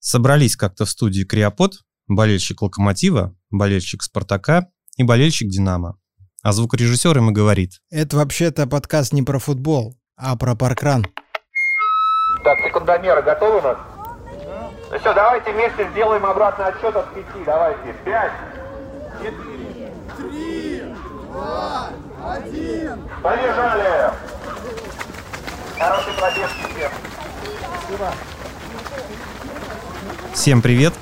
Собрались как-то в студии Криопод, болельщик Локомотива, болельщик Спартака и болельщик Динамо. А звукорежиссер ему говорит. Это вообще-то подкаст не про футбол, а про паркран. Так, секундомеры готовы у нас? Ну все, давайте вместе сделаем обратный отсчет от пяти. Давайте. Пять, четыре, три, два, один. Побежали! Хорошей пробежки всем. Всем привет!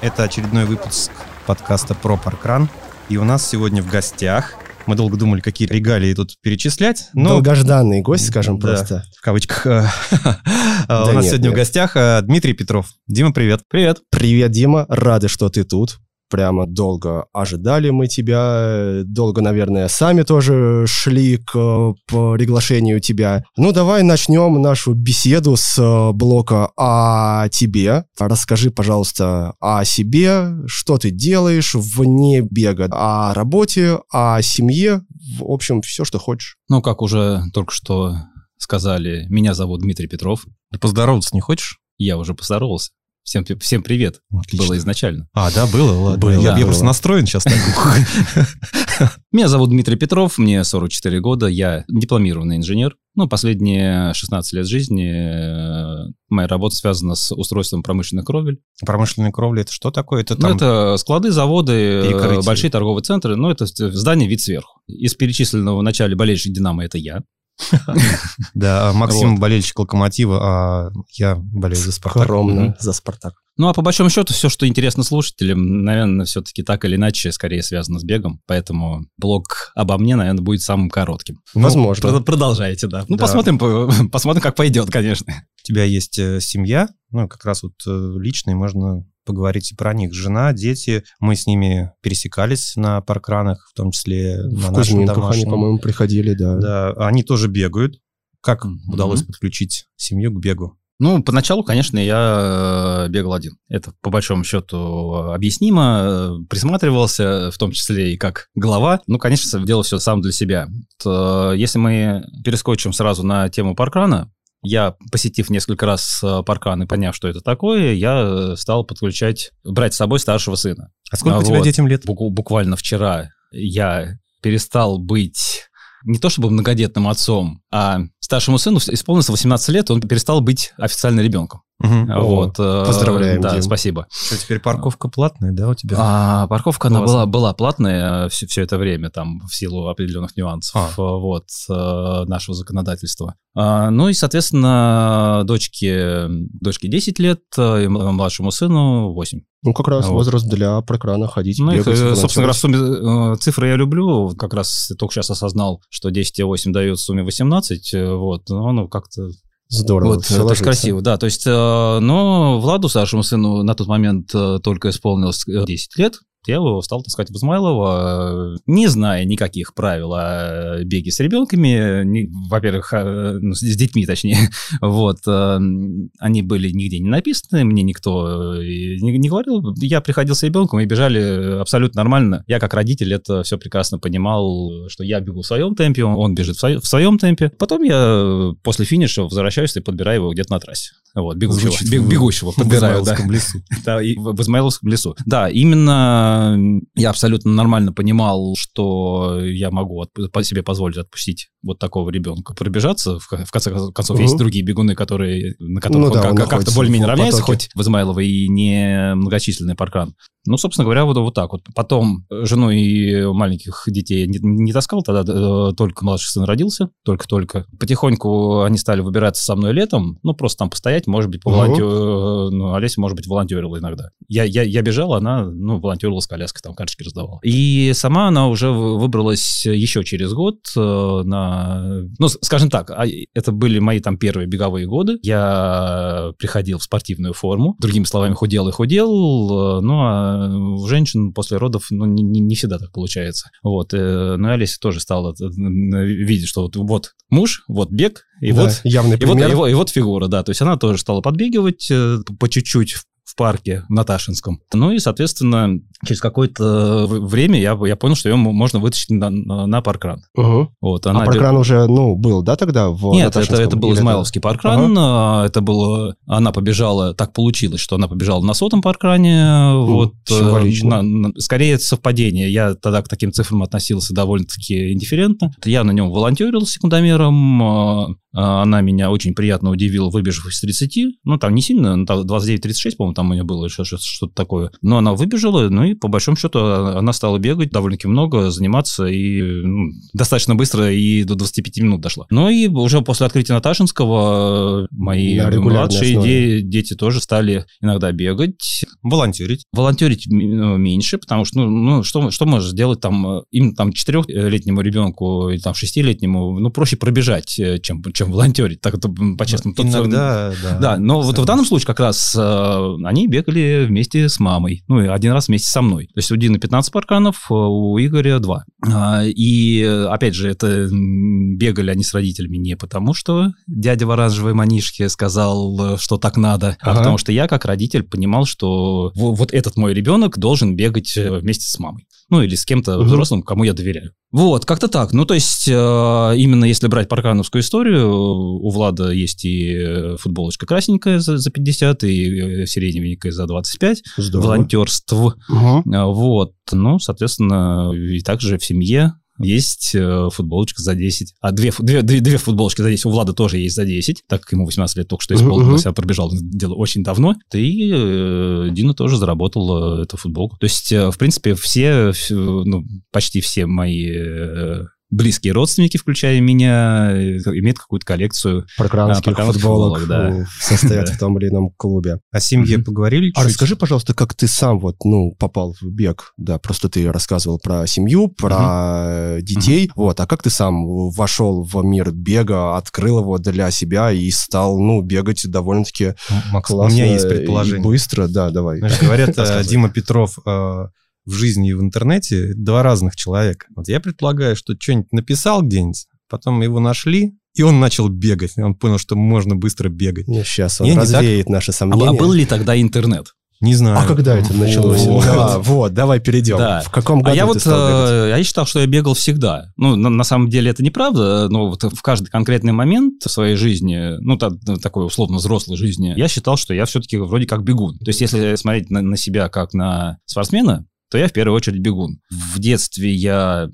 Это очередной выпуск подкаста про паркран. И у нас сегодня в гостях мы долго думали, какие регалии тут перечислять. Но... Долгожданный гость, скажем Да, просто. в кавычках. У нас нет, сегодня в гостях э, Дмитрий Петров. Дима, привет. Привет. Привет, Дима, рады, что ты тут. Прямо долго ожидали мы тебя, долго, наверное, сами тоже шли к приглашению тебя. Ну, давай начнем нашу беседу с э, блока о тебе. Расскажи, пожалуйста, о себе, что ты делаешь вне бега, о работе, о семье, в общем, все, что хочешь. Ну, как уже только что сказали, меня зовут Дмитрий Петров. Поздороваться не хочешь? Я уже поздоровался. Всем, всем привет. Отлично. Было изначально. А, да, было, ладно. Было, я, я было. просто настроен сейчас так. Меня зовут Дмитрий Петров, мне 44 года, я дипломированный инженер. Ну, последние 16 лет жизни э, моя работа связана с устройством промышленных кровель. Промышленная кровля это что такое? Это Ну, там... это склады, заводы, перекрытие. большие торговые центры, ну, это здание вид сверху. Из перечисленного в начале болельщик «Динамо» это я. Да, а Максим болельщик Локомотива, а я болею за Спартак. Скромно за Спартак. Ну, а по большому счету, все, что интересно слушателям, наверное, все-таки так или иначе скорее связано с бегом. Поэтому блог обо мне, наверное, будет самым коротким. Возможно. Прод- Продолжайте, да. Ну, Да. посмотрим, по- посмотрим, как пойдет, конечно. У тебя есть э, семья, ну, как раз вот э, личные, можно поговорить и про них. Жена, дети, мы с ними пересекались на паркранах, в том числе на В нашем Кузьминках они, домашнем. по-моему, приходили, да. Да, они тоже бегают. Как Мгм. удалось подключить семью к бегу? Ну, поначалу, конечно, я э, бегал один. Это, по большому счету, объяснимо. э, Присматривался, в том числе и как глава. Ну, конечно, делал все сам для себя. То, э, Если мы перескочим сразу на тему паркрана, я, посетив несколько раз э, паркан и поняв, что это такое, я э, стал подключать, брать с собой старшего сына. А сколько А у тебя вот. детям лет? Бу- буквально вчера я перестал быть не то чтобы многодетным отцом, а старшему сыну исполнилось 18 лет, он перестал быть официально ребенком. О, вот, э, поздравляем, Да, Дим. спасибо. Что, теперь парковка платная, да, у тебя? А, парковка, она Классно. была, была платная все, все это время, там, в силу определенных нюансов А. э, вот, э, нашего законодательства. А, ну и, соответственно, дочке, дочке 10 лет, э, и младшему сыну 8. Ну, как раз Вот. возраст для прокрана ходить, Ну, их, бегать, э, собственно говоря, в сумме э, цифры я люблю. Как раз только сейчас осознал, что 10,8 дает в сумме 18. э, Вот, но оно как-то Здорово. вот, это очень ложится. красиво, да. То есть, э, но Владу, старшему сыну, на тот момент э, только исполнилось э, 10 лет. Я его стал таскать в Измайлово, э, не зная никаких правил о беге с ребенками, во-первых, э, ну, с детьми точнее, вот, э, они были нигде не написаны, мне никто э, не, говорил, я приходил с ребенком и бежали абсолютно нормально. Я как родитель это все прекрасно понимал, что я бегу в своем темпе, он, бежит в, свое- в своем темпе. Потом я э, после финиша возвращаюсь и подбираю его где-то на трассе. Вот, бегущего, Звучит бег- в- бегущего подбираю, да. Лесу. Да, и в Измайловском лесу. Да, именно я абсолютно нормально понимал, что я могу по себе позволить отпустить вот такого ребенка пробежаться. В, в конце концов, Мгм. есть другие бегуны, которые, на которых Ну он да, он как- как-то более-менее равняется, хоть в Измайлово и не многочисленный паркан. Ну, собственно говоря, вот, вот так вот. Потом жену и маленьких детей не, не таскал, тогда э, только младший сын родился, только-только. Потихоньку они стали выбираться со мной летом, ну, просто там постоять, может быть, Мгм. поволонтер... ну, Олеся, может быть, волонтерила иногда. Я, я, я бежал, она, ну, волонтерила с коляской, там карточки раздавала. И сама она уже вы- выбралась еще через год э, на... Ну, скажем так, а, это были мои там первые беговые годы. Я приходил в спортивную форму, другими словами, худел и худел, э, ну, а у женщин после родов, ну, не, не- всегда так получается. Вот, э, ну, и Олеся тоже стала видеть, что вот, вот муж, вот бег, и Да, вот явный и вот, и, вот, и вот фигура, да. То есть она тоже стала подбегивать по чуть-чуть в парке в Наташинском. Ну и, соответственно, через какое-то в- время я, я понял, что ее можно вытащить на, на, паркран. Мгм. Вот, А она паркран уже, ну, был, да, тогда? В Нет, это, это был Измайловский паркран. а, Это было... Она побежала... Так получилось, что она побежала на сотом паркране. вот, э, символично. на- на- скорее, это совпадение. Я тогда к таким цифрам относился довольно-таки индифферентно. Я на нем волонтерил с секундомером. а, а, Она меня очень приятно удивила, выбежав из 30. Ну, там не сильно, ну, там 29-36, по-моему, там у нее было что-то такое. Но она выбежала, ну и по большому счету а, она стала бегать довольно-таки много, заниматься и ну, достаточно быстро и до 25 минут дошла. Ну и уже после открытия Наташинского э, мои регулярной младшие де- дети тоже стали иногда бегать. Волонтерить. Волонтерить ну, меньше, потому что, ну, ну что, что можешь сделать там, э, именно там четырехлетнему ребенку или там шестилетнему, ну, проще пробежать, э, чем, чем волонтерить, так это по-честному. Э, Иногда, да. да, но вот в данном случае как раз э, они бегали вместе с мамой. Ну, и один раз вместе со мной. То есть у Дины 15 парканов, э, у Игоря 2. И, э, опять же, это бегали они с родителями не потому, что дядя в оранжевой манишке сказал, э, что так надо, а Ага. потому что я, как родитель, понимал, что во- вот этот мой ребенок должен бегать э, вместе с мамой. Ну, или с кем-то Мгм. взрослым, кому я доверяю. Вот, как-то так. Ну, то есть, э, именно если брать паркановскую историю, у Влада есть и э, футболочка красненькая за, за 50, и э, сиреневенькая за 25, Здорово. волонтерств. А, Вот, ну, соответственно, и также в семье есть э, футболочка за 10. А две, две, две, две футболочки за 10 у Влада тоже есть за 10, так как ему 18 лет только что исполнилось, мгм. а пробежал дело очень давно. И э, Дина тоже заработала эту футболку. То есть, э, в принципе, все, все, ну, почти все мои э, близкие родственники, включая меня, э, имеют какую-то коллекцию. Паркранских А, футболок футболок, да. состоят в том или ином клубе. О семье поговорили А чуть? расскажи, пожалуйста, как ты сам вот, ну, попал в бег? Да, просто ты рассказывал про семью, про детей. Вот, а как ты сам вошел в мир бега, открыл его для себя и стал, ну, бегать довольно-таки Макс, у классно меня есть и предположение. быстро? Да, давай. Говорят, э. Дима Петров э, в жизни и в интернете два разных человека. Вот я предполагаю, что что-нибудь написал где-нибудь, потом его нашли, и он начал бегать. Он понял, что можно быстро бегать. Сейчас он Не, не развеет наши А, сомнения. а был ли тогда интернет? Не знаю. А когда это началось? Вот. Да, вот, давай перейдем. Да. В каком году А я ты вот, стал бегать? э, я считал, что я бегал всегда. Ну, на, на самом деле это неправда, но вот в каждый конкретный момент в своей жизни, ну, та- такой условно взрослой жизни, я считал, что я все-таки вроде как бегун. То есть если смотреть на, на себя как на спортсмена, то я в первую очередь бегун. В детстве я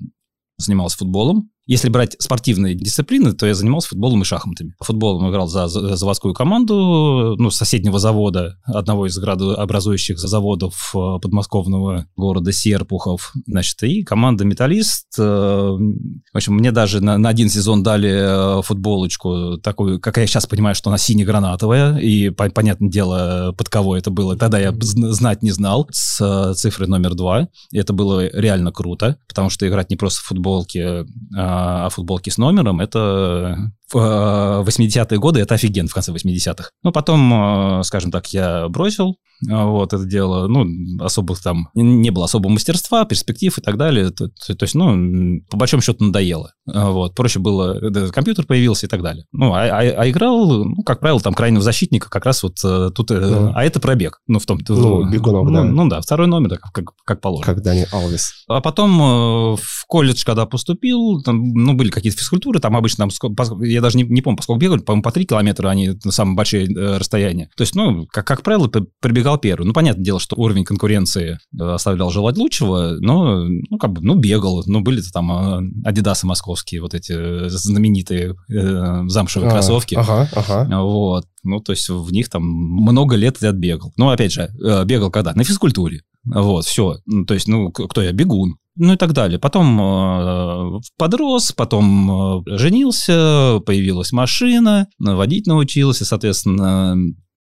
занимался футболом. Если брать спортивные дисциплины, то я занимался футболом и шахматами. Футболом играл за, за заводскую команду, ну, соседнего завода, одного из градообразующих заводов э, подмосковного города Серпухов. Значит, и команда «Металлист». э, В общем, мне даже на, на один сезон дали э, футболочку такую, как я сейчас понимаю, что она сине-гранатовая, и, по- понятное дело, под кого это было. Тогда я зн- знать не знал, с э, цифрой номер два. И это было реально круто, потому что играть не просто в футболке, а футболки с номером, это в э, 80-е годы, это офигенно в конце 80-х. Ну, потом, э, скажем так, я бросил э, вот это дело, ну, особых там, не было особого мастерства, перспектив и так далее, то, то- то есть, ну, по большому счету надоело, вот, проще было, компьютер появился и так далее. Ну, а, а- а играл, ну, как правило, там крайнего защитника как раз вот тут, Ну. а это пробег, ну, в том Ну, бегунок, ну, да. Ну, да, второй номер, да, как, как, положено. Как Дани Алвис. А потом в колледж, когда поступил, там, ну, были какие-то физкультуры, там обычно, там, я даже не, не помню, поскольку бегали, по-моему, по 3 километра, они на самые большие э, расстояния. То есть, ну, как, как правило, прибегал первый. Ну, понятное дело, что уровень конкуренции э, оставлял желать лучшего, но, ну, как бы, ну, бегал. Ну, были-то там э, адидасы московские, вот эти э, знаменитые э, замшевые А, кроссовки. Ага, ага. Вот. Ну, то есть в них там много лет я бегал. Ну, опять же, э, бегал когда? На физкультуре. Вот, все. То есть, ну, кто я? Бегун. Ну и так далее. Потом э, подрос, потом э, женился, появилась машина, водить научился, соответственно.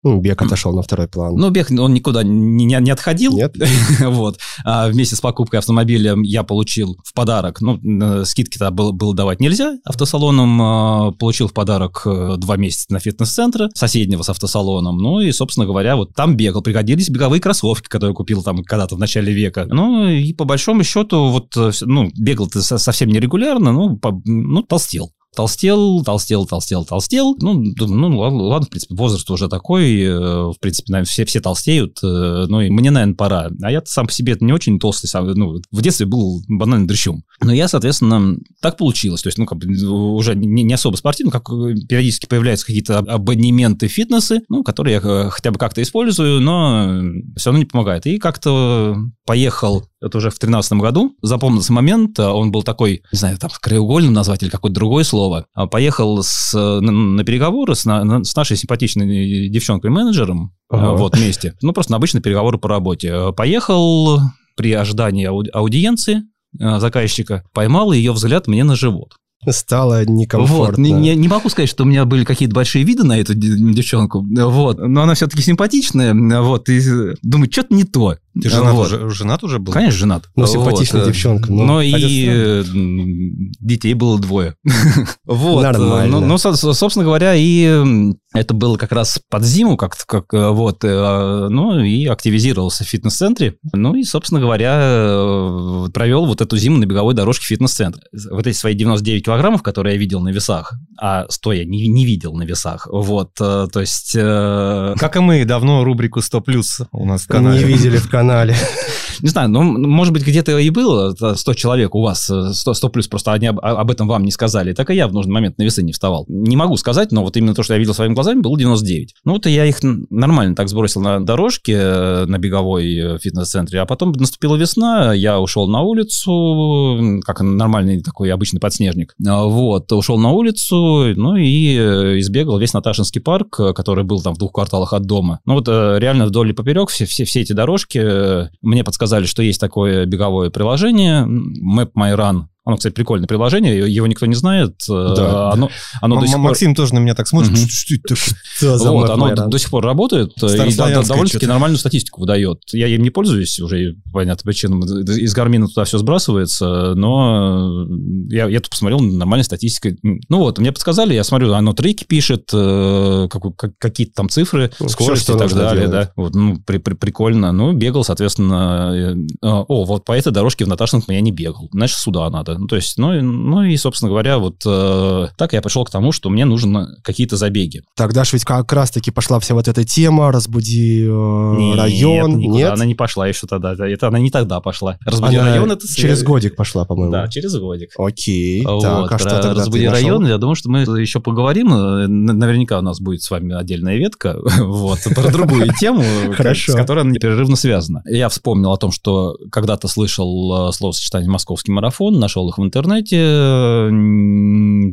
Ну, бег отошел на второй план. Ну, бег, он никуда не, не- не отходил. Нет? вот. А вместе с покупкой автомобиля я получил в подарок, ну, скидки тогда было, было давать нельзя автосалоном, э, получил в подарок э, два месяца на фитнес-центре соседнего с автосалоном, ну и, собственно говоря, вот там бегал, пригодились беговые кроссовки, которые купил там когда-то в начале века. Ну и по большому счету вот, э, ну, бегал ты со- совсем нерегулярно, ну, по- ну толстел. Толстел, толстел, толстел, толстел. Ну, ну ладно, ладно, в принципе, возраст уже такой, э, в принципе, наверное, все, все толстеют, э, ну и мне, наверное, пора. А я сам по себе не очень толстый, сам, ну, в детстве был банальным дрыщом. Но я, соответственно, так получилось. То есть, ну, как бы уже не, не особо спортивно, как периодически появляются какие-то абонементы фитнесы, ну, которые я хотя бы как-то использую, но все равно не помогает. И как-то поехал, это уже в 2013 году, запомнился момент, он был такой, не знаю, там, краеугольным назвать или какое-то другое слово, поехал с, на, на переговоры с, на, с нашей симпатичной девчонкой-менеджером, ага. вот, вместе, ну, просто на обычные переговоры по работе. Поехал при ожидании ауди- аудиенции, заказчика, поймал ее взгляд мне на живот стало некомфортно. Вот. Не, не могу сказать, что у меня были какие-то большие виды на эту девчонку, вот, но она все-таки симпатичная, вот, и думаю, что-то не то. Ты женат, вот. уже, женат уже был? Конечно, женат. Ну, симпатичная вот. девчонка. Но, но и детей было двое. вот. Нормально. Ну, ну, собственно говоря, и это было как раз под зиму, как, как вот, э, ну, и активизировался в фитнес-центре. Ну, и, собственно говоря, э, провел вот эту зиму на беговой дорожке фитнес-центра. Вот эти свои 99 килограммов, которые я видел на весах, а стоя не, не видел на весах, вот, э, то есть... Как и мы, давно рубрику 100 плюс у нас в канале. Не видели в канале. Не знаю, ну, может быть, где-то и было 100 человек у вас, 100, 100 плюс, просто они об, об этом вам не сказали. Так и я в нужный момент на весы не вставал. Не могу сказать, но вот именно то, что я видел своими глазами, было 99. Ну, вот я их нормально так сбросил на дорожке э, на беговой э, фитнес-центре, а потом наступила весна, я ушел на улицу, как нормальный такой обычный подснежник. А, вот, ушел на улицу, ну и э, избегал весь Наташинский парк, который был там в двух кварталах от дома. Ну вот реально вдоль и поперек все, все, все эти дорожки мне подсказали, что есть такое беговое приложение Map My Run. Оно, кстати, прикольное приложение, его никто не знает. Э, да. Оно, оно до сих Максим пор... тоже на меня так смотрит. Угу. Что это что за вот, Оно до сих пор работает и довольно-таки нормальную статистику выдает. Я им не пользуюсь уже, по понятным причинам. Из Гармина туда все сбрасывается, но я, я тут посмотрел, нормальная статистика. Ну вот, мне подсказали, я смотрю, оно треки пишет, э, как, какие-то там цифры, ну, скорость и так далее. Да. Вот, ну, при, при, прикольно. Ну, бегал, соответственно... Э, о, вот по этой дорожке в Наташином я не бегал. Значит, сюда надо надо. Ну, то есть, ну, ну и, собственно говоря, вот э, так я пришел к тому, что мне нужны какие-то забеги. Тогда же ведь как раз-таки пошла вся вот эта тема «Разбуди э, Нет, район». Нет, она не пошла еще тогда. Это она не тогда пошла. «Разбуди она район» — это... Через годик пошла, по-моему. Да, через годик. Окей. Вот, так, а что тогда «Разбуди район», я думаю, что мы еще поговорим. Наверняка у нас будет с вами отдельная ветка вот, про другую тему, с которой она непрерывно связана. Я вспомнил о том, что когда-то слышал э, словосочетание «московский марафон», нашел нашел их в интернете,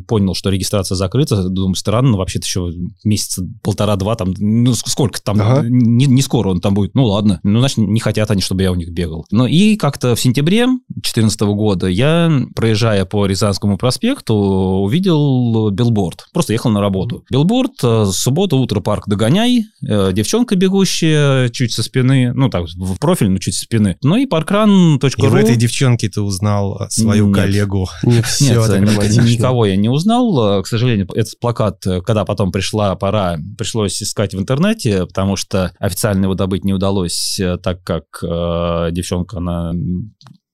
понял, что регистрация закрыта, думаю, странно, вообще-то еще месяца полтора-два, там, ну, сколько там, ага. не, не скоро он там будет, ну, ладно, ну, значит, не хотят они, чтобы я у них бегал. Ну, и как-то в сентябре 2014 года я, проезжая по Рязанскому проспекту, увидел билборд, просто ехал на работу. Билборд, э, суббота, утро, парк Догоняй, э, девчонка бегущая чуть со спины, ну, так, в профиль, но чуть со спины, ну, и parkrun.ru. И в этой девчонке ты узнал свою коллегу. Не все Нет, никого я не узнал. К сожалению, этот плакат, когда потом пришла пора, пришлось искать в интернете, потому что официально его добыть не удалось, так как э, девчонка, она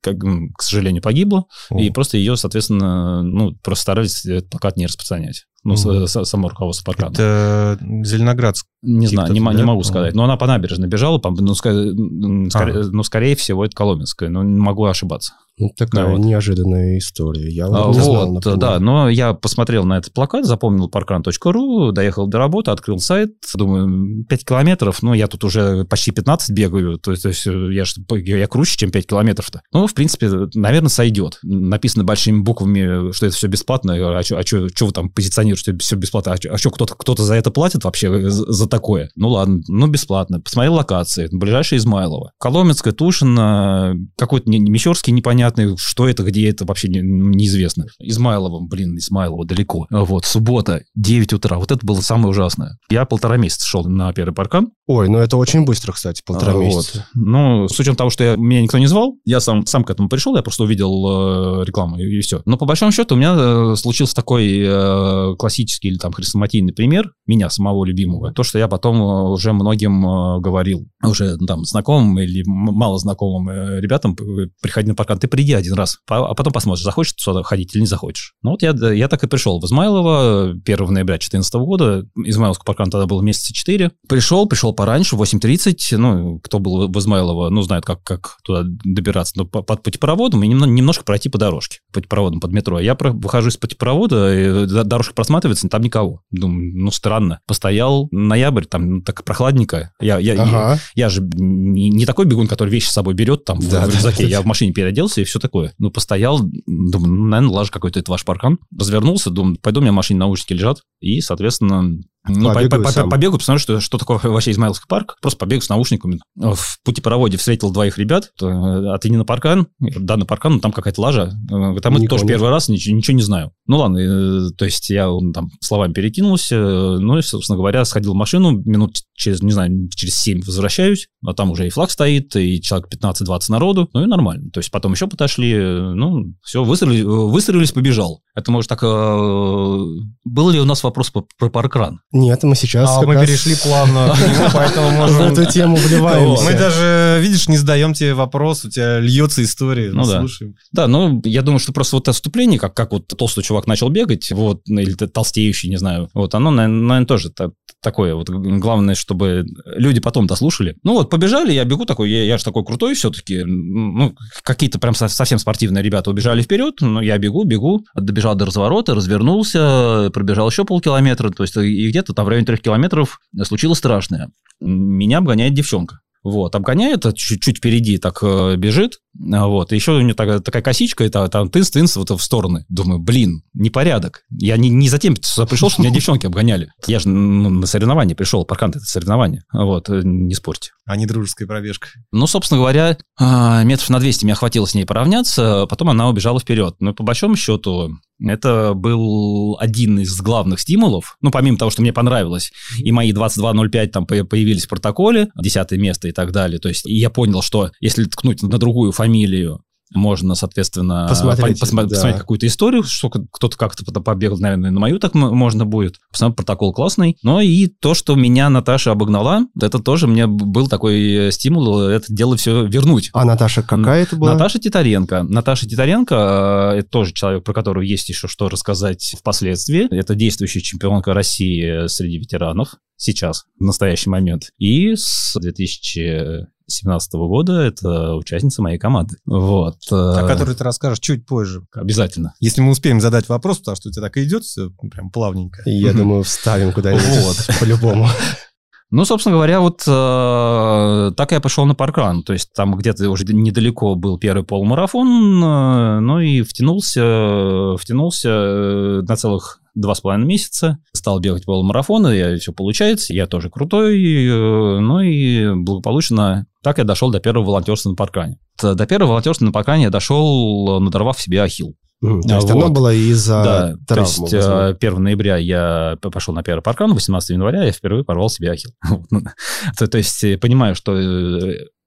как, к сожалению, погибла, О. и просто ее, соответственно, ну, просто старались этот плакат не распространять ну, угу. само руководство парка. Это Зеленоградск. Не знаю, не, да? не могу сказать. Но она по набережной бежала, по, ну, скорее, а. ну, скорее всего, это Коломенская, но не могу ошибаться. Ну, такая вот. неожиданная история. Я вот, не вот знал, да, но я посмотрел на этот плакат, запомнил parkrun.ru, доехал до работы, открыл сайт, думаю, 5 километров, ну, я тут уже почти 15 бегаю, то есть, то есть я, я круче, чем 5 километров-то. Ну, в принципе, наверное, сойдет. Написано большими буквами, что это все бесплатно, а что а вы там позиционируете, что все бесплатно, а, а что, кто-то кто за это платит вообще, за, за такое? Ну, ладно, ну, бесплатно. Посмотрел локации, ближайшая Измайлова. Коломенская, Тушина, какой-то Мещерский непонятный что это, где это, вообще не, неизвестно. Измайлово, блин, Измайлово далеко. Вот, суббота, 9 утра. Вот это было самое ужасное. Я полтора месяца шел на первый паркан. Ой, ну это очень быстро, кстати, полтора а, месяца. Вот. Ну, с учетом того, что я, меня никто не звал, я сам, сам к этому пришел, я просто увидел э, рекламу и, и все. Но по большому счету у меня э, случился такой э, классический или там хрестоматийный пример меня самого любимого. То, что я потом э, уже многим э, говорил, уже там знакомым или мало знакомым э, ребятам, приходи на паркан, ты приди один раз, а потом посмотришь, захочешь сюда ходить или не захочешь. Ну вот я, я так и пришел в Измайлово 1 ноября 2014 года. Измайловский паркан тогда был месяца 4. Пришел, пришел пораньше, 8.30. Ну, кто был в Измайлово, ну, знает, как, как туда добираться. Но под путепроводом и немножко пройти по дорожке. Путепроводом под метро. Я выхожу из путепровода, дорожка просматривается, там никого. Думаю, ну, странно. Постоял ноябрь, там ну, так прохладненько. Я, я, ага. я, я же не, не такой бегун, который вещи с собой берет там да, в, в рюкзаке. Да, я в машине переоделся и все такое. Ну, постоял, думаю, ну, наверное, лажа какой-то это ваш паркан. Развернулся, думаю, пойду, у меня в машине наушники лежат. И, соответственно, ну, побегаю, по, по, побегаю, посмотрю, что, что такое вообще Измайловский парк. Просто побегу с наушниками. В путепроводе встретил двоих ребят. А ты не на паркан? Да, на паркан, но там какая-то лажа. Э, там это тоже первый раз, ничего, ничего не знаю. Ну ладно, э, то есть я там словами перекинулся. Ну и, собственно говоря, сходил в машину. Минут через, не знаю, через 7 возвращаюсь. А там уже и флаг стоит, и человек 15-20 народу. Ну и нормально. То есть потом еще подошли. Ну, все, выстрелились, выстрелились побежал. Это может так... Э, был ли у нас вопрос про паркран? Нет, мы сейчас а, мы раз... перешли плавно поэтому можем... Эту тему вливаемся. Мы даже, видишь, не задаем тебе вопрос, у тебя льется история, ну да. слушаем. Да, ну, я думаю, что просто вот это вступление, как, как вот толстый чувак начал бегать, вот, или толстеющий, не знаю, вот, оно, наверное, тоже такое. Вот главное, чтобы люди потом дослушали. Ну вот, побежали, я бегу такой, я, я же такой крутой все-таки. Ну, какие-то прям совсем спортивные ребята убежали вперед, но я бегу, бегу, добежал до разворота, развернулся, пробежал еще полкилометра, то есть и где-то там в районе трех километров случилось страшное. Меня обгоняет девчонка. Вот, обгоняет, чуть-чуть впереди так э, бежит, а вот, и еще у нее такая, такая косичка, это там тынс-тынс вот в стороны. Думаю, блин, непорядок. Я не, не затем сюда пришел, что меня девчонки обгоняли. Я же ну, на соревнования пришел, паркант это соревнование. Вот, э, не спорьте. А не дружеская пробежка. Ну, собственно говоря, а, метров на 200 меня хватило с ней поравняться, потом она убежала вперед. Но по большому счету это был один из главных стимулов, ну, помимо того, что мне понравилось, и мои 22.05 там появились в протоколе, десятое место и так далее, то есть я понял, что если ткнуть на другую фамилию, можно, соответственно, посмотреть, по, посмотреть, да. посмотреть какую-то историю, что кто-то как-то побегал, наверное, на мою так можно будет. Посмотреть протокол классный. Но и то, что меня Наташа обогнала, это тоже мне был такой стимул это дело все вернуть. А Наташа какая это была? Наташа Титаренко. Наташа Титаренко э, – это тоже человек, про которого есть еще что рассказать впоследствии. Это действующая чемпионка России среди ветеранов сейчас, в настоящий момент. И с 2000 2017 года, это участница моей команды. Вот. О э, которой ты расскажешь чуть позже. Обязательно. Если мы успеем задать вопрос, потому что у тебя так и идет все прям плавненько. Я думаю, вставим куда-нибудь вот. по-любому. Ну, собственно говоря, вот э, так я пошел на паркран. То есть там где-то уже недалеко был первый полумарафон, э, ну и втянулся, втянулся э, на целых два с половиной месяца, стал бегать полумарафоны, и все получается, я тоже крутой, э, ну и благополучно так я дошел до первого волонтерства на паркане. До первого волонтерства на паркане я дошел, надорвав себе ахилл. Mm, то есть вот. оно было из-за да, травмы. То есть 1 ноября я пошел на первый паркан, 18 января я впервые порвал себе ахилл. то, то есть понимаю, что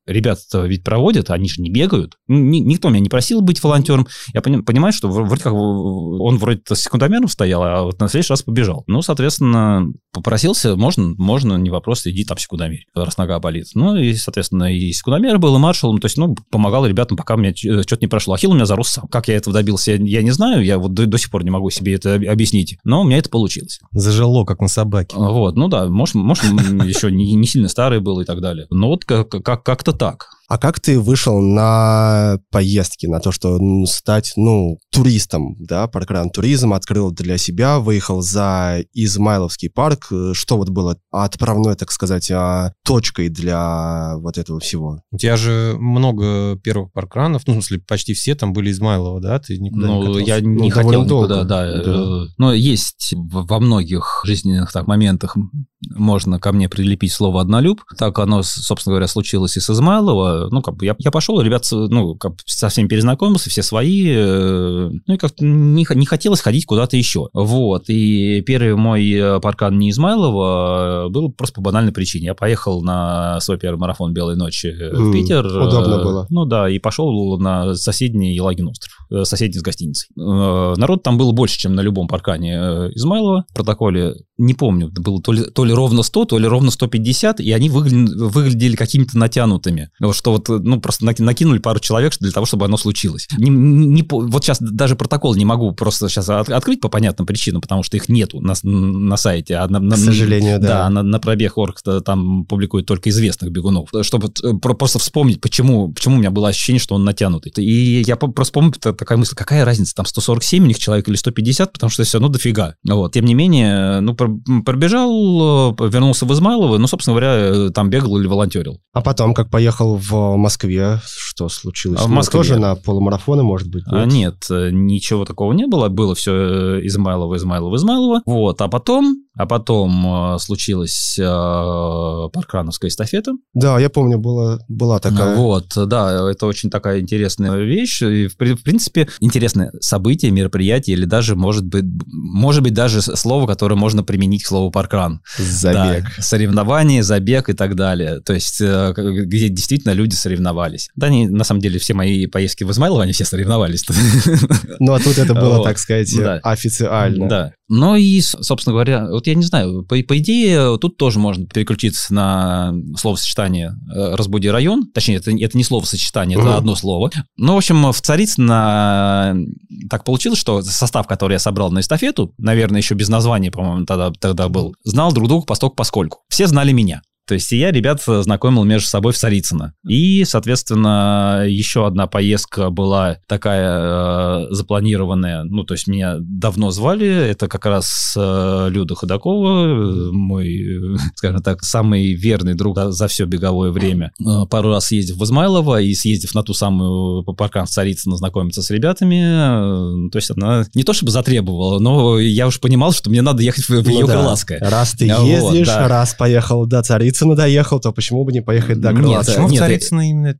э, ребята ведь проводят, они же не бегают. Никто меня не просил быть волонтером. Я понимаю, что вроде как он вроде секундомером стоял, а вот на следующий раз побежал. Ну, соответственно, попросился, можно, можно, не вопрос, иди там секундомер, раз нога болит. Ну, и, соответственно, и секундомер был, и маршалом, то есть, ну, помогал ребятам, пока у меня что-то не прошло. Ахилл у меня зарос сам. Как я этого добился, я не знаю, я вот до, до сих пор не могу себе это объяснить, но у меня это получилось. Зажило, как на собаке. Вот, ну да, может, может еще не, не сильно старый был и так далее. Но вот как- как- как-то так. А как ты вышел на поездки, на то, что стать, ну, туристом, да, паркран туризм, открыл для себя, выехал за Измайловский парк, что вот было отправной, так сказать, а, точкой для вот этого всего? У тебя же много первых паркранов, ну, в смысле, почти все там были Измайлова, да? Ты никуда ну, не я не ну, хотел долго. да. да. Э, но есть во многих жизненных так моментах можно ко мне прилепить слово «однолюб». Так оно, собственно говоря, случилось и с Измайлова, ну, как бы я, я пошел, ребят, ну, как со всеми перезнакомился, все свои, э, ну, и как-то не, не хотелось ходить куда-то еще. Вот, и первый мой э, паркан не Измайлова э, был просто по банальной причине. Я поехал на свой первый марафон «Белой ночи» в Питер. Удобно было. Ну, да, и пошел на соседний Елагин остров. соседний с гостиницей. Народ там было больше, чем на любом паркане Измайлова. В протоколе, не помню, было то ли, то ли ровно 100, то ли ровно 150, и они выгля- выглядели какими-то натянутыми. Вот Что вот, ну, просто наки- накинули пару человек для того, чтобы оно случилось. Не- не вот сейчас даже протокол не могу просто сейчас от- открыть по понятным причинам, потому что их нету на, на сайте. А на- на- К сожалению, да. Да, на, на пробег орг там публикуют только известных бегунов, чтобы про- просто вспомнить, почему, почему у меня было ощущение, что он натянутый. И я просто помню та- такая мысль, какая разница, там 147 у них человек или 150, потому что все равно дофига. Вот. Тем не менее, ну, пр- пробежал, вернулся в Измайлово, ну, собственно говоря, э, там бегал или волонтерил. А потом, как поехал в Москве, что случилось? А в Ну, Москве? Тоже на полумарафоны, может быть? А, нет, э, ничего такого не было. Было все Измайлово, Измайлово, Измайлово. Вот. А потом, а потом э, случилась э, паркрановская эстафета. Да, я помню, была, была такая. Вот, да, это очень такая интересная вещь. И, в, в принципе, интересное событие, мероприятие, или даже, может быть, может быть, даже слово, которое можно применить к слову паркран. Забег. Да, соревнования, забег и так далее. То есть, э, где действительно люди соревновались. Да, они, на самом деле, все мои поездки в Измайлово, они все соревновались. Ну, а тут это было, Вот. так сказать, Да. официально. Да. Ну и, собственно говоря, вот я не знаю, по, по идее, тут тоже можно переключиться на словосочетание э, «разбуди район». Точнее, это, это не словосочетание, это одно слово. Ну, в общем, в Царицыно так получилось, что состав, который я собрал на эстафету, наверное, еще без названия, по-моему, тогда, тогда был, знал друг друга постольку поскольку. Все знали меня. То есть я ребят знакомил между собой в Царицыно. И, соответственно, еще одна поездка была такая э, запланированная. Ну, то есть меня давно звали. Это как раз э, Люда Ходакова, мой, э, скажем так, самый верный друг за, за все беговое время. Э, пару раз ездив в Измайлово и съездив на ту самую по паркам в Царицыно знакомиться с ребятами. э, то есть она не то чтобы затребовала, но я уж понимал, что мне надо ехать в, в Ну ее да. Раз ты Вот, ездишь, да. раз поехал до Царицына доехал, то почему бы не поехать до Нет, Крылатского? Почему в нет, Царицыно именно...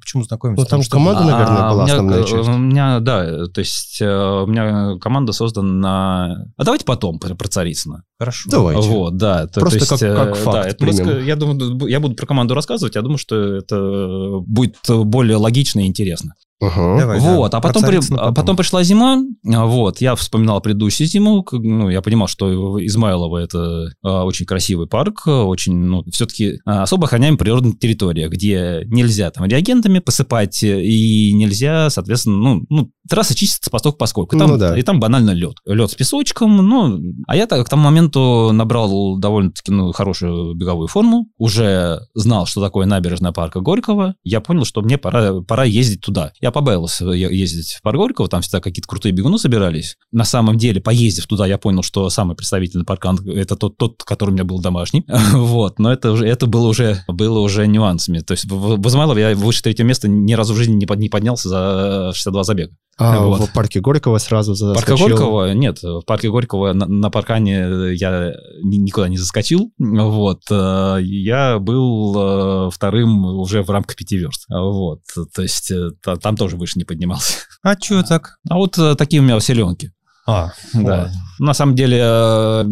Почему знакомиться? Ну, там Потому же что- команда, наверное, А, была у меня, основная э, часть. У меня, да, то есть э, у меня команда создана на... А давайте потом про, про Царицыно. Хорошо. Давайте. Вот, да. то- Просто то есть, как- как э, факт да, это примем. ска- я думаю, я буду про команду рассказывать, я думаю, что это будет более логично и интересно. Ага. Давай, да, Вот, а про потом, при- а потом пришла зима, а, вот, я вспоминал предыдущую зиму, ну, я понимал, что Измайлово это а, очень красивый парк, а, очень, ну, все-таки особо охраняемая природная территория, где нельзя там реагентами посыпать, и нельзя, соответственно, ну, ну трасса чистится постольку поскольку, там, Ну да. и там банально лед, лед с песочком, ну, а я так, к тому моменту набрал довольно-таки, ну, хорошую беговую форму, уже знал, что такое набережная парка Горького, я понял, что мне пора, пора ездить туда. Я побоялся е- ездить в парк Горького, там всегда какие-то крутые бегуны собирались. На самом деле, поездив туда, я понял, что самый представительный паркан – это тот, тот, который у меня был домашний. Вот, но это, уже, это было, уже, было уже нюансами. То есть в, в Измайлово я выше третьего места ни разу в жизни не, под- не поднялся за 62 забега. А Вот. в парке Горького сразу Парка заскочил. Горького нет, в парке Горького на, на паркане я ни- никуда не заскочил, вот, э, я был э, вторым уже в рамках пяти верст, вот, то есть э, та- там тоже выше не поднимался. А чё так? А вот э, такие у меня селенки. А, Да. На самом деле э,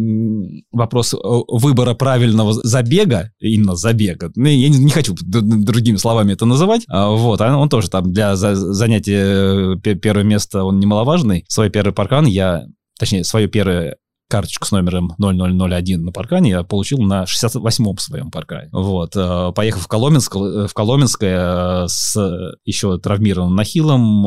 вопрос э, выбора правильного забега, именно забега, ну, я не, не хочу другими словами это называть, а, вот, а он тоже там для за- занятия пе- первое место, он немаловажный. Свой первый паркан я, точнее, свое первое карточку с номером 0001 на паркане я получил на 68-м своем паркане. Вот. э, Поехав в, Коломенск, э, в Коломенское э, с еще травмированным нахилом,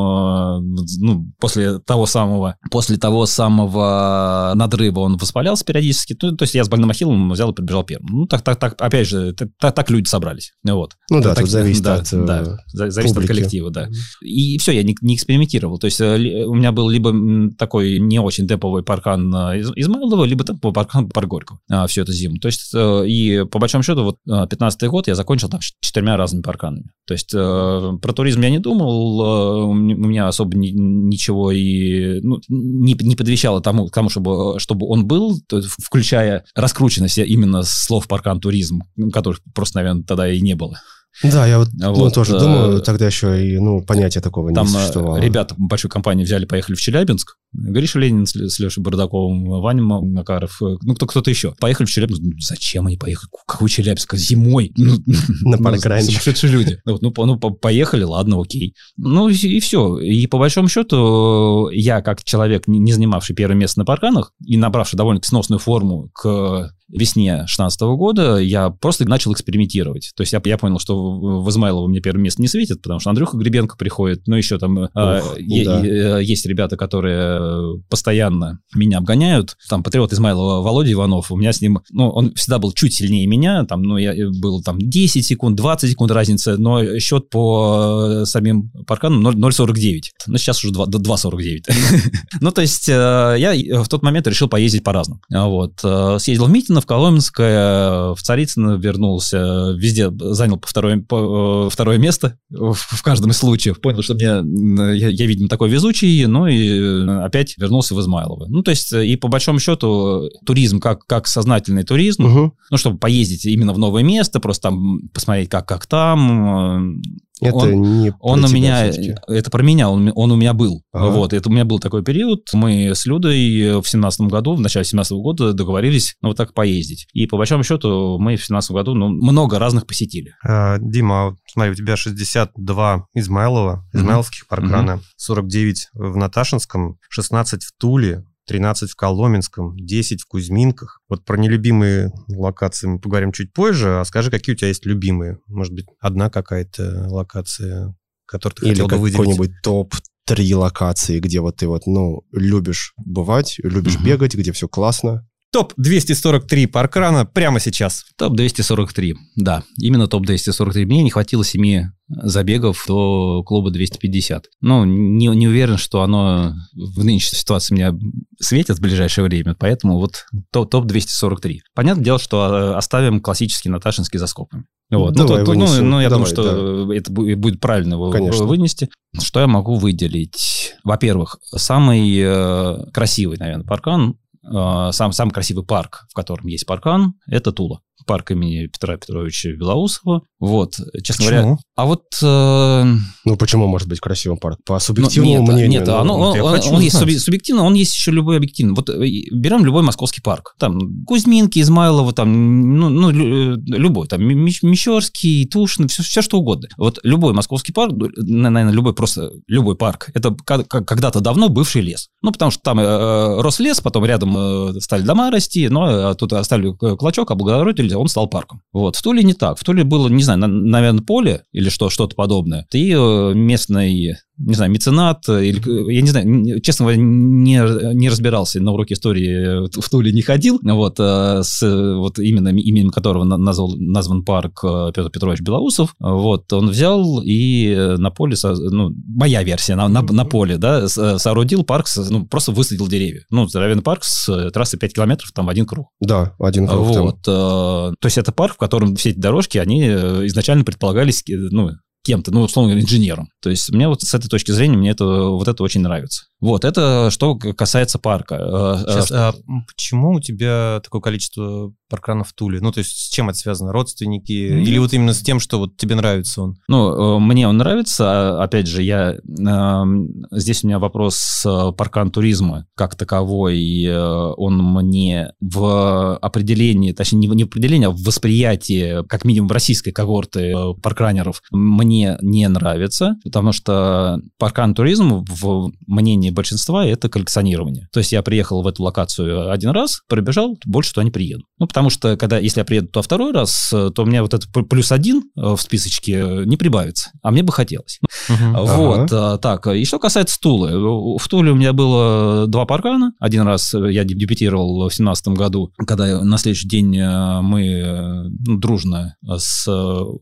ну, после того самого, после того самого надрыва он воспалялся периодически. Ну, то есть я с больным ахиллом взял и прибежал первым. Ну, так, так, так, опять же, так, так- люди собрались. Вот. Ну да, Так- тут зависит да, от, да, за- зависит публики. от коллектива, да. И все, я не, не экспериментировал. То есть у меня был либо такой не очень деповый паркан э, из Измайлова, либо теповый паркан Парк Горького а, всю эту зиму. То есть э, и по большому счету вот 15 год я закончил там четырьмя разными парканами. То есть э, про туризм я не думал, э, у меня особо ни- ничего и ну, не, не подвещало тому, тому чтобы, чтобы он был, то есть включая раскрученность именно слов паркан туризм, которых просто, наверное, тогда и не было. Да, я вот, ну, Вот, тоже э, думаю, тогда еще и ну, понятия такого Там не э, существовало. ребята большой компании взяли, поехали в Челябинск. Гриша Ленин с, с Лешей Бардаковым, Ваня Макаров, э, ну, кто, кто-то еще. Поехали в Челябинск. Ну, зачем они поехали? Какой Челябинск? Зимой. Ну, На ну, парк-ранч. Сумасшедшие люди. Ну, ну, по- ну, по- поехали, ладно, окей. Ну, и, все. И по большому счету, я, как человек, не, не занимавший первое место на парканах и набравший довольно сносную форму к весне 2016 года, я просто начал экспериментировать. То есть я, я понял, что в Измайлово мне первое место не светит, потому что Андрюха Гребенко приходит, ну, еще там э, Ох, е- да. е- есть ребята, которые э, постоянно меня обгоняют. Там патриот Измайлова Володя Иванов, у меня с ним, ну, он всегда был чуть сильнее меня, там, ну, я был там 10 секунд, 20 секунд разница, но счет по э, самим парканам 0 0,49. Ну, сейчас уже 2 2,49. Ну, то есть э, я в тот момент решил поездить по разным. А Вот. э, Съездил в Митино, в Коломенское, в Царицыно вернулся, везде занял по второе, по, э, второе место в, в каждом из случаев. Понял, что мне, э, я, я, видимо, такой везучий, ну и э, опять вернулся в Измайлово. Ну, то есть, и по большому счету, туризм как, как сознательный туризм, Мгм. ну, чтобы поездить именно в новое место, просто там посмотреть, как, как там, Это Он- не он у меня, всё-таки. это про меня, он, он у меня был. Ага. Вот, это у меня был такой период. Мы с Людой в семнадцатом году, в начале семнадцатого года договорились, ну, вот так поездить. И по большому счету мы в семнадцатом году, ну, много разных посетили. А, Дима, смотри, у тебя 62 Измайлова, измайловских паркана, 49 в Наташинском, 16 в Туле, 13 в Коломенском, 10 в Кузьминках. Вот про нелюбимые локации мы поговорим чуть позже. А скажи, какие у тебя есть любимые? Может быть, одна какая-то локация, которую ты Или хотел бы выделить? какой-нибудь топ-3 локации, где вот ты вот, ну, любишь бывать, любишь Мгм. бегать, где все классно. Топ-243 паркрана прямо сейчас. Топ-243, да, именно топ-243. Мне не хватило семи забегов до клуба 250. Ну, не, не уверен, что оно в нынешней ситуации меня светит в ближайшее время, поэтому вот топ- топ-243. Понятное дело, что э, оставим классический Наташинский за скобками. Вот. Ну, Давай то- ну, ну, я Давай, думаю, что это бу- будет правильно его Конечно. вынести. Что я могу выделить? Во-первых, самый э, красивый, наверное, паркан, сам, самый красивый парк, в котором есть паркан, это Тула. Парк имени Петра Петровича Белоусова. Вот, честно говоря. Почему? А вот... э, Ну, почему может быть красивым парк? По ну, субъективному нет, мнению. Нет, ну, оно- он, он- хочу он есть субъективно, он есть еще любой объективно. Вот э, берем любой московский парк. Там Кузьминки, Измайлово, там, ну, ну, э, любой, там, Мещ- Мещерский, Тушин, все, все что угодно. Вот любой московский парк, ну, наверное, любой просто, любой парк, это когда-то давно бывший лес. Ну, потому что там э, э, рос лес, потом рядом э, стали дома расти, но э, тут оставили клочок, облагородили, он стал парком. Вот. В Туле не так. В Туле было, не знаю, на- наверное, поле или что, что-то подобное. И э, местный не знаю, меценат, э, или, я не знаю, честно говоря, не, не разбирался, на уроке истории в Туле не ходил, вот, э, с э, вот именно именем которого на- назвал, назван парк э, Петр Петрович Белоусов, вот, он взял и э, на поле, ну, моя версия, на, на, на поле, да, э, соорудил парк, ну, просто высадил деревья. Ну, здоровенный парк с э, трассы 5 километров, там в один круг. Да, один круг там. Вот. э, То есть это парк, в котором все эти дорожки, они э, изначально предполагались, э, ну, кем-то, ну, условно говоря, инженером. То есть мне вот с этой точки зрения, мне это, вот это очень нравится. Вот, это что касается парка. Э, э, Сейчас, а почему у тебя такое количество паркранов в Туле? Ну, то есть с чем это связано? Родственники? Нет. Или вот именно с тем, что вот тебе нравится он? Ну, э, мне он нравится. А, Опять же, я эм, здесь у меня вопрос э, паркан туризма как таковой. э, Он мне в определении, точнее, не в определении, а в восприятии, как минимум, российской когорты паркранеров, мне не нравится, потому что паркан туризм в мнении большинства это коллекционирование. То есть я приехал в эту локацию один раз, пробежал, больше туда не приеду. Ну, потому что, когда, если я приеду туда второй раз, э, то у меня вот это п- плюс один э, в списочке э, не прибавится. А мне бы хотелось. Вот, а, так. И что касается Тулы. В Туле у меня было два паркана. Один раз я дебютировал в семнадцатом году, когда на следующий день мы ну, дружно с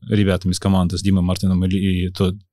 ребятами из команды, с Димой Мартином и и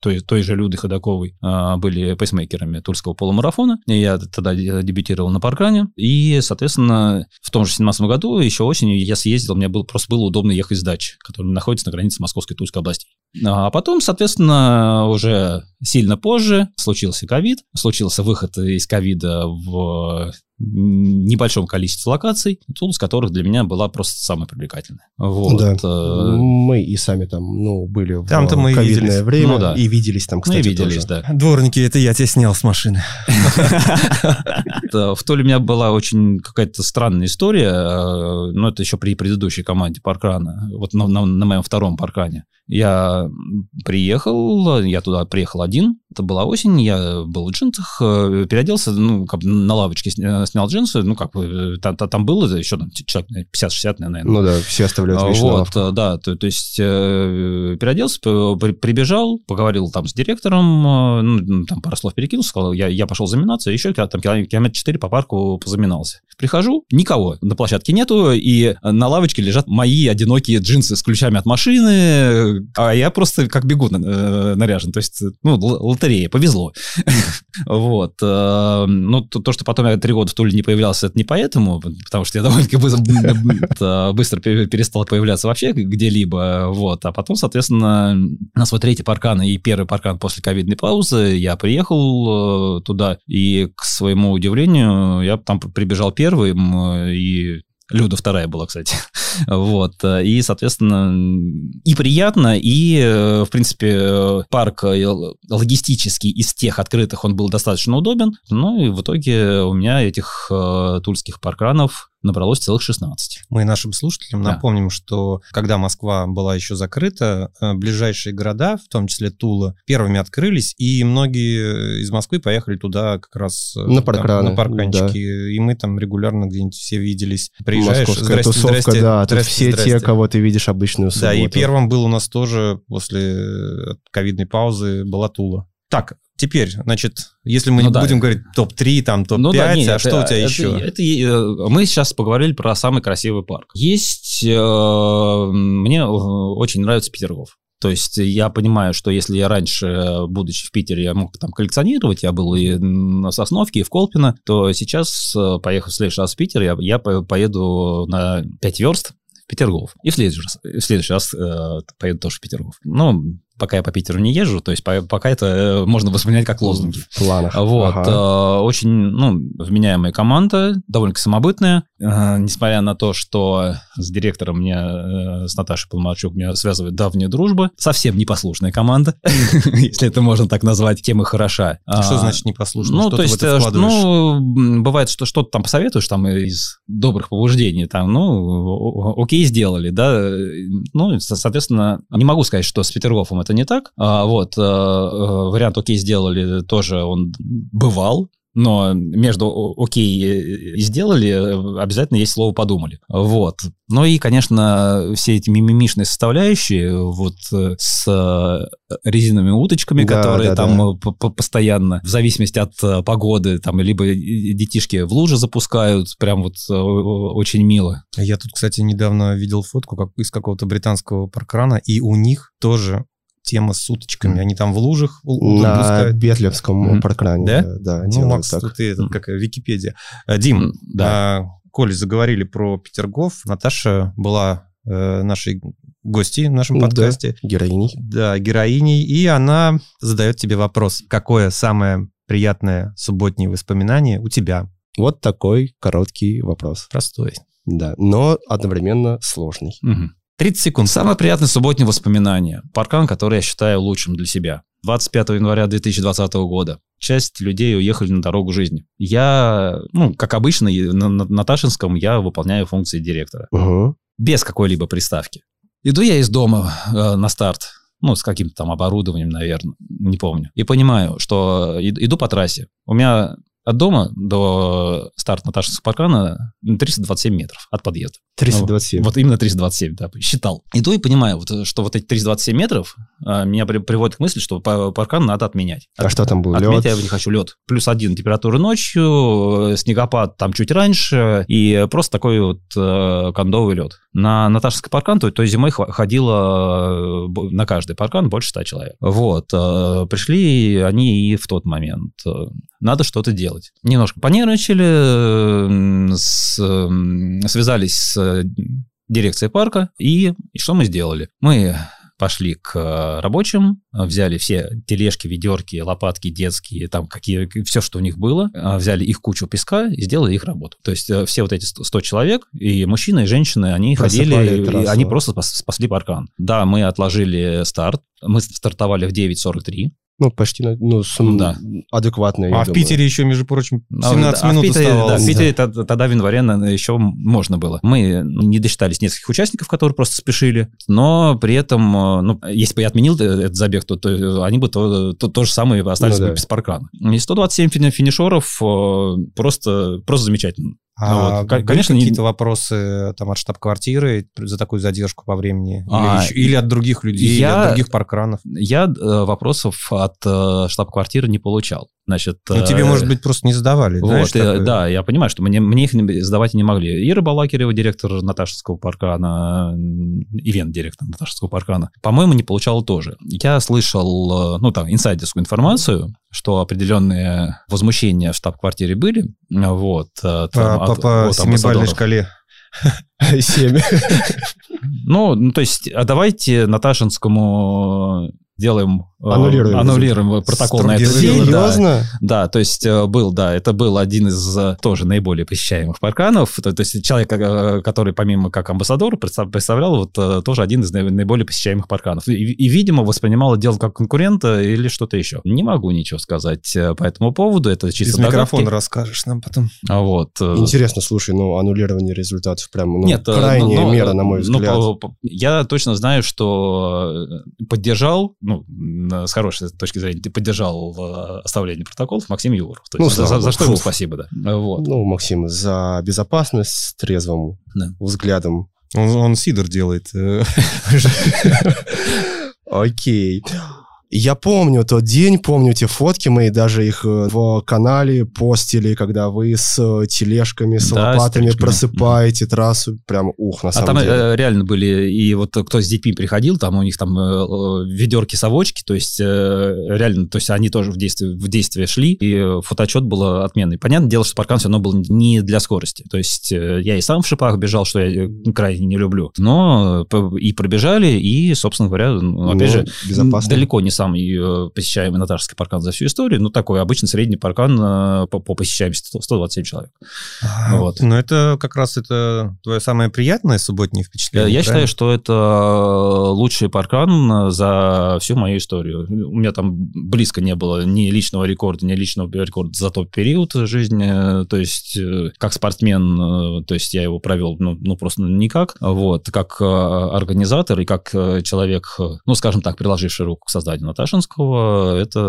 той, той же Людой Ходаковой э, были пейсмейкерами Тульского полумарафона. Я тогда де- дебютировал на паркане. И, соответственно, в том же 17 году, еще осенью, я съездил, мне было, просто было удобно ехать с дачи, которая находится на границе Московской и Тульской областей. А потом, соответственно, уже сильно позже случился ковид, случился выход из ковида в небольшом количестве локаций, тул из которых для меня была просто самая привлекательная. Вот. Да. э, Мы и сами там, ну, были Там-то в мы ковидное виделись. время Ну да. и виделись там, Мы кстати, виделись, тоже. да. Дворники, это я тебя снял с машины. В Туле у меня была очень какая-то странная история, э, но это еще при предыдущей команде Паркрана, вот на, моем втором Паркане. Я приехал, я туда приехал один, это была осень, я был в джинсах, э, переоделся, ну, как бы на лавочке сня- снял джинсы, ну, как бы, э, там, там было еще там, человек наверное, 50-60, наверное, Ну да, все оставляют а, вещи на Вот, лавку. э, да, то, то есть э, переоделся, прибежал, поговорил там с директором, э, ну, там пару слов перекинулся, сказал, я, я пошел заминаться, еще там километр километр 4 по парку позаминался. Прихожу, никого на площадке нету, и на лавочке лежат мои одинокие джинсы с ключами от машины, а я просто как бегу э, наряжен, то есть, ну, л- лотерея, повезло. Вот. э, Ну, то, то, что потом я три года в Туле не появлялся, это не поэтому, потому что я довольно-таки быстро, пе- перестал появляться вообще где-либо. Вот. А потом, соответственно, на свой третий паркан и первый паркан после ковидной паузы я приехал э, туда, и, к своему удивлению, я там прибежал первым, э, и Люда вторая была, кстати. Вот. э, И, соответственно, и приятно, и, э, в принципе, э, парк логистический из тех открытых, он был достаточно удобен. Ну и в итоге у меня этих тульских паркранов набралось целых 16. Мы нашим слушателям Да. напомним, что когда Москва была еще закрыта, э, ближайшие города, в том числе Тула, первыми открылись, и многие из Москвы поехали туда как раз э, На там, паркраны, на парканчики. И мы там регулярно где-нибудь все виделись. Приезжаешь, Московская здрасте, тусовка, здрасте, да, здрасте, все здрасте. те, кого ты видишь обычную субботу. Да, и первым был у нас тоже после э, ковидной паузы была Тула. Так, теперь, значит, если мы Ну не да. будем говорить топ-3, там топ-5, Ну да, а это- что у тебя это- еще? это, э, мы сейчас поговорили про самый красивый парк. Есть... э, Мне э, очень нравится Петергоф. То есть я понимаю, что если я раньше, э, будучи в Питере, я мог там коллекционировать, я был и на Сосновке, и в Колпино, то сейчас, э, поехав в следующий раз в Питер, я, я по- поеду на 5 верст в Петергоф. И в следующий раз, в следующий раз э, поеду тоже в Петергоф. Ну, пока я по Питеру не езжу, то есть по- пока это э, можно воспринять как лозунги. В планах. Вот, Ага. э, очень, ну, вменяемая команда, довольно самобытная, Э, несмотря на то, что с директором мне, э, с Наташей Полмарчук, меня связывает давняя дружба, совсем непослушная команда, если это можно так назвать, тем и хороша. Что А, значит непослушно? ну, то есть, ну, бывает, что что-то там посоветуешь там из добрых побуждений, там, ну, окей, сделали, да, ну, соответственно, не могу сказать, что с Петергофом это не так, А, вот, э, э, вариант окей, сделали, тоже он бывал, но между окей и сделали обязательно есть слово подумали. Вот. Ну и, конечно, все эти мимимишные составляющие, вот э, с э, резиновыми уточками, Да, которые да, там да. постоянно, в зависимости от погоды, там, либо детишки в лужи запускают, прям вот очень мило. Я тут, кстати, недавно видел фотку как из какого-то британского паркрана, и у них тоже тема с уточками. Мгм. Они там в лужах у- уток На пускают. Бетлевском Мгм. паркране. Да? Да, Ну, Макс, так. ты, это, как Википедия. А, Дим, М, Да. а, Коля, заговорили про Петергоф. Наташа была э, нашей гостьей в нашем Да. подкасте. Героиней. Да, героиней. И она задает тебе вопрос. Какое самое приятное субботнее воспоминание у тебя? Вот такой короткий вопрос. Простой. Да, но одновременно сложный. Мгм. 30 секунд. Самое приятное субботнее воспоминание. Паркан, который я считаю лучшим для себя. 25 января 2020 года. Часть людей уехали на дорогу жизни. Я, ну, как обычно, на, на- на Ташинском я выполняю функции директора. Угу. Без какой-либо приставки. Иду я из дома э, на старт. Ну, с каким-то там оборудованием, наверное, не помню. И понимаю, что иду по трассе. У меня от дома до старта Наташинского паркана 327 метров от подъезда. 327. Вот именно 327, да, считал. Иду и понимаю, вот, что вот эти 327 метров а, меня при- приводит к мысли, что па- паркан надо отменять. А что там был? Отменять Лед? я не хочу. Лед. Плюс один температура ночью, снегопад там чуть раньше, и просто такой вот э, кондовый лед. На Наташевский паркан той, той зимой ходило э, на каждый паркан больше 100 человек. Вот. э, Пришли они и в тот момент. э, Надо что-то делать. Немножко понервничали, с, связались с дирекцией парка, и, и что мы сделали? Мы пошли к э, рабочим, э, взяли все тележки, ведерки, лопатки детские, там какие, все, что у них было, э, взяли их кучу песка и сделали их работу. То есть все вот эти 100 человек, и мужчины, и женщины, они Просыпали ходили, и они просто спас- спасли паркан. Да, мы отложили старт, мы стартовали в 9.43. Ну, почти, ну, с- Да. адекватно, А в думаю. Питере еще, между прочим, А, 17 а в минут Питере, да, оставалось. в Питере тод- тогда в январе еще можно было. Мы не досчитались нескольких участников, которые просто спешили, но при этом, э, ну, если бы я отменил э, этот забег, то, то они бы то, то, то же самое остались Ну бы да. без паркана. И 127 фини- финишеров э, просто, просто замечательно. А Вот. Ко- были конечно, не- какие-то вопросы там от штаб-квартиры за такую задержку по времени? А, или, еще- или от других людей, или я- от других паркранов? Я э, вопросов от э, штаб-квартиры не получал. Значит, Ну, тебе, э, может быть, просто не задавали, знаешь, Вот, э, такое? да, я понимаю, что мне, мне их сдавать не могли. Ира Балакирева, директор Наташевского паркана, м, ивент-директор Наташевского паркана, по-моему, не получала тоже. Я слышал, э, ну, там, инсайдерскую информацию, что определенные возмущения в штаб-квартире были, э, вот. э, там по, от- по от амбассадоров. шкале. Семь. Ну, ну, то есть, а давайте Наташинскому делаем... э, Аннулируем. аннулируем протокол на это дело. да. Серьезно? Да, то есть э, был, да, это был один из э, тоже наиболее посещаемых парканов. То, то есть человек, который помимо как амбассадор представ- представлял вот тоже один из наи- наиболее посещаемых парканов. И, и, видимо, воспринимал это дело как конкурента или что-то еще. Не могу ничего сказать по этому поводу. Это чисто Из догадки. микрофона расскажешь нам потом. А Вот. Интересно, слушай, ну, аннулирование результатов прям, ну, Нет, крайняя ну, мера, на мой взгляд. по- я точно знаю, что поддержал, ну, с хорошей точки зрения, ты поддержал э, оставление протоколов Максим Юров. То Ну, за, за- за что ему спасибо, да. Вот. Ну, Максим, за безопасность с трезвым Да. взглядом. Он, он сидор делает. э, Окей. Я помню тот день, помню те фотки, мы даже их э, в канале постили, когда вы с э, тележками, с Да, с лопатами тележками. просыпаете трассу. Прям ух, на А самом там деле. э, реально были, и вот кто с детьми приходил, там у них там э, ведерки-совочки, то есть э, реально, то есть они тоже в действие, в действие шли, и э, фотоотчет был отменный. Понятное дело, что паркан все равно был не для скорости. То есть э, я и сам в шипах бежал, что я э, крайне не люблю. Но э, и пробежали, и, собственно говоря, ну, опять Ну, же, безопасно. далеко не самый э, посещаемый Наташский паркан за всю историю, ну такой обычный средний паркан э, по, по посещаемости 100 127 человек. Вот. Но это как раз это твое самое приятное субботнее Э, впечатление. Я считаю, правильно? что это лучший паркан за всю мою историю. У меня там близко не было ни личного рекорда, ни личного рекорда за тот период жизни. То есть, э, как спортсмен, э, то есть я его провел, ну, ну, просто никак. Вот, как э, организатор и как э, человек, э, ну, скажем так, приложивший руку к созданию Наташинского, это,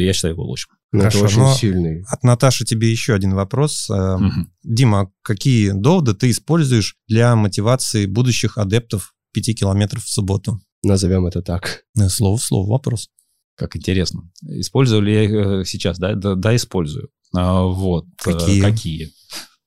я считаю его лучшим. Ну, это Хорошо, очень но- сильный. От Наташи тебе еще один вопрос. Мгм. Дима, какие доводы ты используешь для мотивации будущих адептов 5 километров в субботу? Назовем это так. Э, Слово в слово вопрос. Как интересно. Использую ли я их э, сейчас? Да, да, да, использую. А, Вот. Какие? Какие?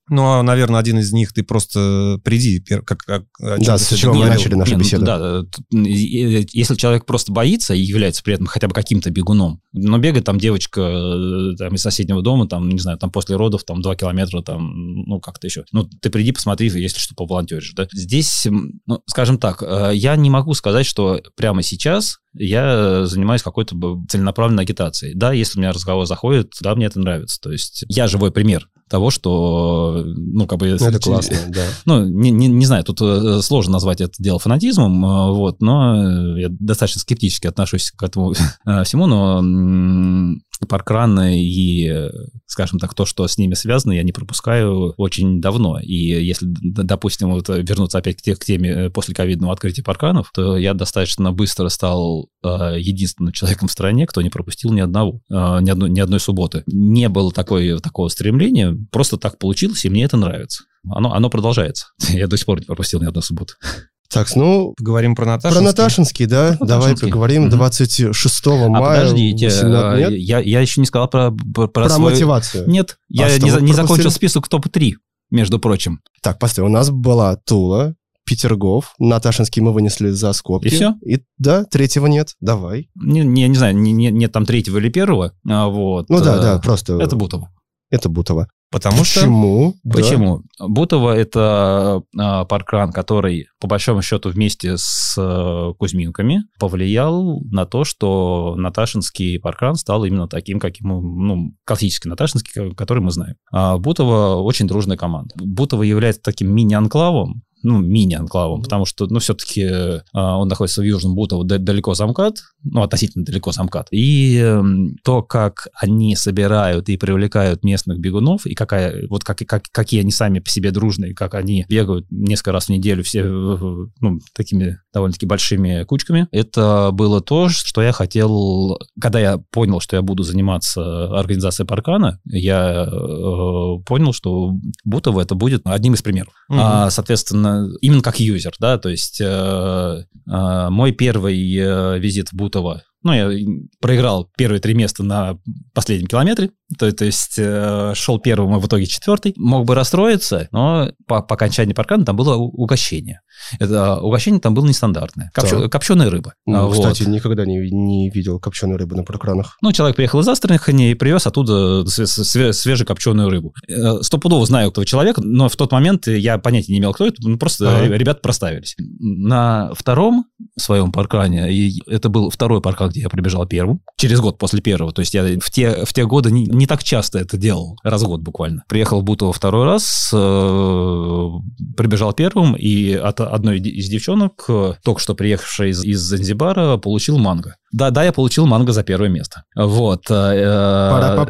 Ну, а, наверное, один из них ты просто приди, пер- как, как Да, с чего мы начали нашу Не, ну, беседу. да, э, и- если человек просто боится и является при этом хотя бы каким-то бегуном, но бегает там девочка э, там, из соседнего дома, там, не знаю, там после родов, там, 2 километра, там, ну, как-то еще. Ну, ты приди, посмотри, если что, поволонтеришь, да. Здесь, ну, скажем так, э, я не могу сказать, что прямо сейчас я занимаюсь какой-то целенаправленной агитацией. Да, если у меня разговор заходит, да, мне это нравится. То есть я живой пример того, что, ну, как бы... Ну, это классно, да. Ну, не, не, не знаю, тут э, сложно назвать это дело фанатизмом, э, вот, но э, я достаточно скептически отношусь к этому э, всему, но паркраны и, скажем так, то, что с ними связано, я не пропускаю очень давно. И если, допустим, вот вернуться опять к, те- к теме э, после ковидного открытия парканов, то я достаточно быстро стал э, единственным человеком в стране, кто не пропустил ни одного, э, ни, одной, ни одной субботы. Не было такой, такого стремления, просто так получилось, и мне это нравится. Оно, оно продолжается. Я до сих пор не пропустил ни одной субботы. Так, ну, Поговорим про Наташу. про Наташинский, да? Про Давай Наташинский. поговорим. Мгм. 26 А мая. подождите, 18 э, нет? я, я еще не сказал про, про, про Про свой- мотивацию. Нет, я что не, не закончил список топ-3, между прочим. Так, постой, у нас была Тула, Петергоф, Наташинский мы вынесли за скобки. И всё? И, да, третьего нет. Давай. Не, не, не знаю, не, не- нет там третьего или первого. а, вот. Ну да, э, да, просто... Это Бутово. Это Бутово. Потому что... Почему? Да. Почему? Бутово – это э, паркран, который, по большому счету, вместе с э, Кузьминками повлиял на то, что Наташинский паркран стал именно таким, каким, ну, классический Наташинский, который мы знаем. А Бутово очень дружная команда. Бутово является таким мини-анклавом, ну, мини-анклавом, потому что, ну, все-таки э, он находится в Южном Бутово далеко за МКАД, ну, относительно далеко за МКАД. И э, то, как они собирают и привлекают местных бегунов, и какая, вот как, как, какие они сами по себе дружные, как они бегают несколько раз в неделю все, ну, такими довольно-таки большими кучками, это было то, что я хотел, когда я понял, что я буду заниматься организацией паркана, я э, понял, что Бутово это будет одним из примеров. Угу. А, соответственно, именно, именно как юзер, да, то есть э, э, мой первый э, визит в Бутово, ну, я проиграл первые три места на последнем километре, то, то есть э, шел первым, а в итоге четвертый. Мог бы расстроиться, но по, по окончании паркана там было угощение. Это угощение там было нестандартное. Копчё, да. Копченая рыба. Ну, вот. Кстати, никогда не, не видел копченую рыбу на паркранах. Ну, человек приехал из Астрахани и привез оттуда свежекопченую рыбу. Э, стопудово знаю этого человека, но в тот момент я понятия не имел, кто это. Ну, просто ага. ребята проставились. На втором своем паркане, и это был второй паркан, где я пробежал первым, через год после первого. То есть я в те, в те годы не, не так часто это делал, раз в год буквально. Приехал в Бутово второй раз, э, прибежал первым, и от одной из девчонок, э, только что приехавшая из, из Занзибара, получил манго. Да, да, я получил манго за первое место. Вот. Э,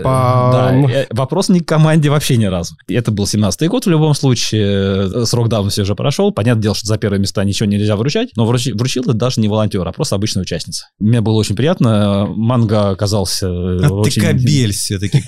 да, э, вопрос не к команде вообще ни разу. Это был 17-й год в любом случае. Срок давности уже прошел. Понятное дело, что за первые места ничего нельзя вручать, но вруч, вручила даже не волонтер, а просто обычная участница. Мне было очень приятно. Манго оказался а очень... ты кобель все-таки.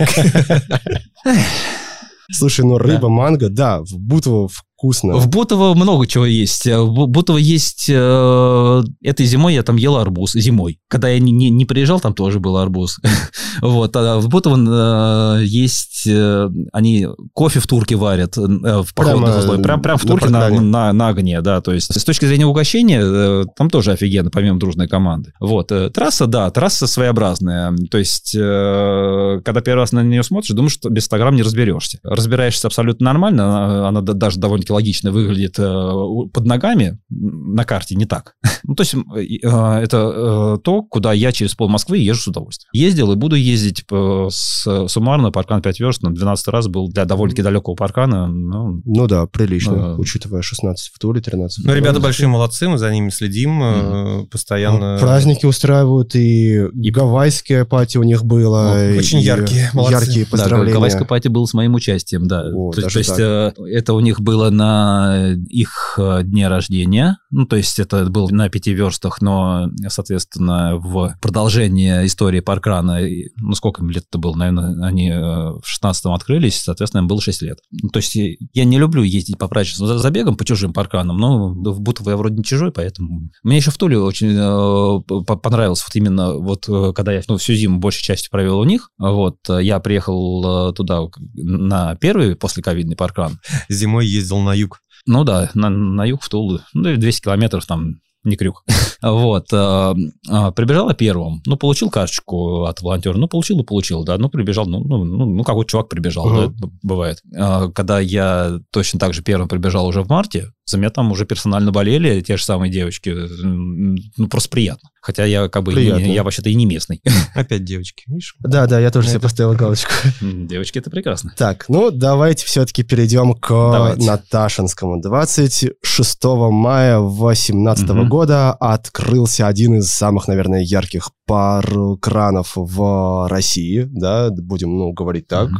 Слушай, ну рыба, манго, да, в Бутово вкусно. В Бутово много чего есть. В Бутово есть... Э, этой зимой я там ел арбуз. Зимой. Когда я не, не, не приезжал, там тоже был арбуз. вот. А в Бутово э, есть... Э, они кофе в турке варят э, в походных условиях. Прям, прям в турке на, на, на, на огне, да. То есть с точки зрения угощения э, там тоже офигенно, помимо дружной команды. Вот. Э, трасса, да, трасса своеобразная. То есть э, когда первый раз на нее смотришь, думаешь, что без 100 грамм не разберешься. Разбираешься абсолютно нормально. Она, она даже довольно логично выглядит э, под ногами, на карте не так. ну, то есть э, это э, то, куда я через пол Москвы езжу с удовольствием. Ездил и буду ездить с, суммарно, паркан 5 верст, на 12 раз был для довольно-таки далекого паркана. Ну, ну да, прилично, учитывая 16 в туре, 13 Ну, ребята большие молодцы, мы за ними следим mm-hmm. постоянно. Ну, праздники устраивают, и, и гавайская пати у них было. Ну, очень и яркие, молодцы. Яркие поздравления. Да, гавайская пати была с моим участием, да. О, то, то есть так. это у них было на их э, дне рождения. Ну, то есть это был на пяти верстах, но, соответственно, в продолжение истории паркрана, ну, сколько им лет это было? Наверное, они э, в 16-м открылись, соответственно, им было 6 лет. Ну, то есть я не люблю ездить по праздничным забегам, по чужим паркранам, но в Бутово я вроде не чужой, поэтому... Мне еще в Туле очень э, понравилось вот именно вот когда я ну, всю зиму большей частью провел у них, вот, я приехал туда на первый после ковидный паркран. Зимой ездил на юг. Ну да, на, на юг в Тулу. Ну, 200 километров там не крюк. вот. Э, э, прибежал первым. Ну, получил карточку от волонтера. Ну, получил и получил, да. Ну, прибежал. Ну, ну, ну, ну какой чувак прибежал, uh-huh. да, бывает. Э, когда я точно так же первым прибежал уже в марте, за меня там уже персонально болели те же самые девочки. Ну, просто приятно. Хотя я как бы, не, я вообще-то и не местный. Опять девочки, видишь? Да, да, я тоже себе поставил галочку. Девочки, это прекрасно. Так, ну давайте все-таки перейдем к давайте. Наташинскому. 26 мая 2018 угу. Года открылся один из самых, наверное, ярких пар кранов в России, да, будем, ну, говорить так, угу.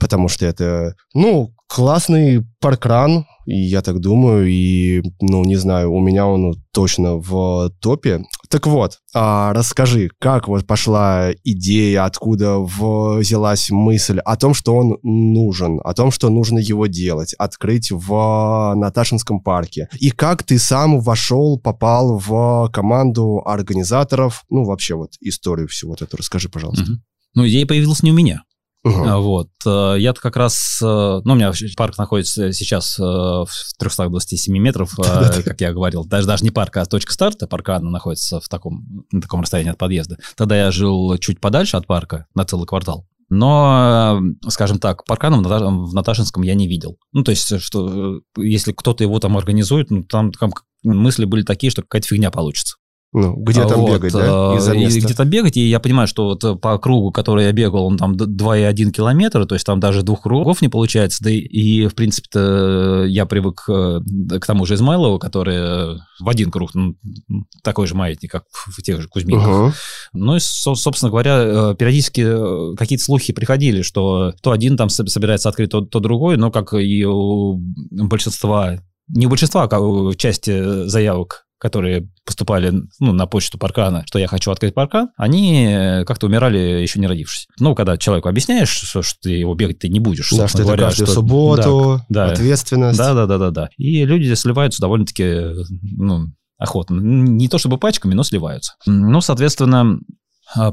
потому что это, ну, классный паркран, я так думаю, и, ну, не знаю, у меня он точно в топе. Так вот, а, расскажи, как вот пошла идея, откуда взялась мысль о том, что он нужен, о том, что нужно его делать, открыть в Наташинском парке, и как ты сам вошел, попал в команду организаторов, ну, вообще вот историю всего вот эту расскажи, пожалуйста. Угу. Ну, идея появилась не у меня. Uh-huh. Вот. Э, я-то как раз... Э, ну, у меня парк находится сейчас э, в 327 метров, как я говорил. Даже, даже не парк, а точка старта парка она находится в таком, на таком расстоянии от подъезда. Тогда я жил чуть подальше от парка, на целый квартал Но, скажем так, паркана в, Ната- в Наташинском я не видел. Ну, то есть, что если кто-то его там организует, ну, там, там мысли были такие, что какая-то фигня получится. Ну, где там Вот, бегать, да? э, Из-за места. Где там бегать, и я понимаю, что вот по кругу, который я бегал, он там д- 2,1 километра, то есть там даже двух кругов не получается, да и, и, в принципе-то, я привык э, к тому же Измайлову, который э, в один круг, ну, такой же маятник, как в тех же Кузьминках. Мгм. Ну и, со- собственно говоря, э, периодически какие-то слухи приходили, что то один там соб- собирается открыть, то, то другой, но как и у большинства, не у большинства, а части заявок, которые поступали ну, на почту паркана, что я хочу открыть паркан, они э, как-то умирали еще не родившись. Ну, когда человеку объясняешь, что, что ты его бегать ты не будешь. Да, что это говоря, каждую что- субботу, да, да. ответственность. да, да, да, да, да. И люди сливаются довольно-таки, э, ну, охотно. Не то чтобы пачками, но сливаются. Ну, соответственно,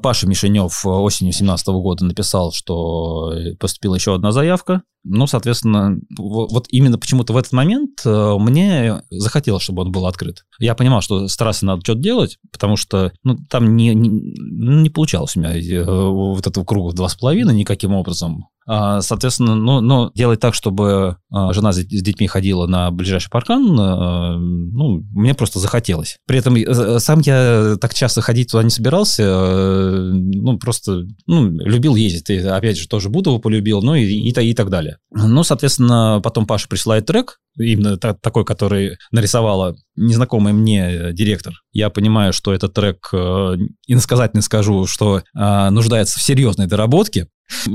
Паша Мишенев осенью 2017 года написал, что поступила еще одна заявка. Ну, соответственно, во- вот именно почему-то в этот момент э, мне захотелось, чтобы он был открыт. Я понимал, что с трассы надо что-то делать, потому что ну, там не, не, ну, не получалось у меня э, вот этого круга два с половиной никаким образом. А, Соответственно, ну, но делать так, чтобы а, жена с детьми ходила на ближайший паркан, э, ну, мне просто захотелось. При этом э, сам я так часто ходить туда не собирался, э, ну, просто, ну, любил ездить. И, опять же, тоже Бутово полюбил, ну, и, и, и так далее. Ну, соответственно, потом Паша присылает трек, именно та- такой, который нарисовала незнакомый мне э, директор. Я понимаю, что этот трек, э, иносказательно скажу, что э, нуждается в серьезной доработке,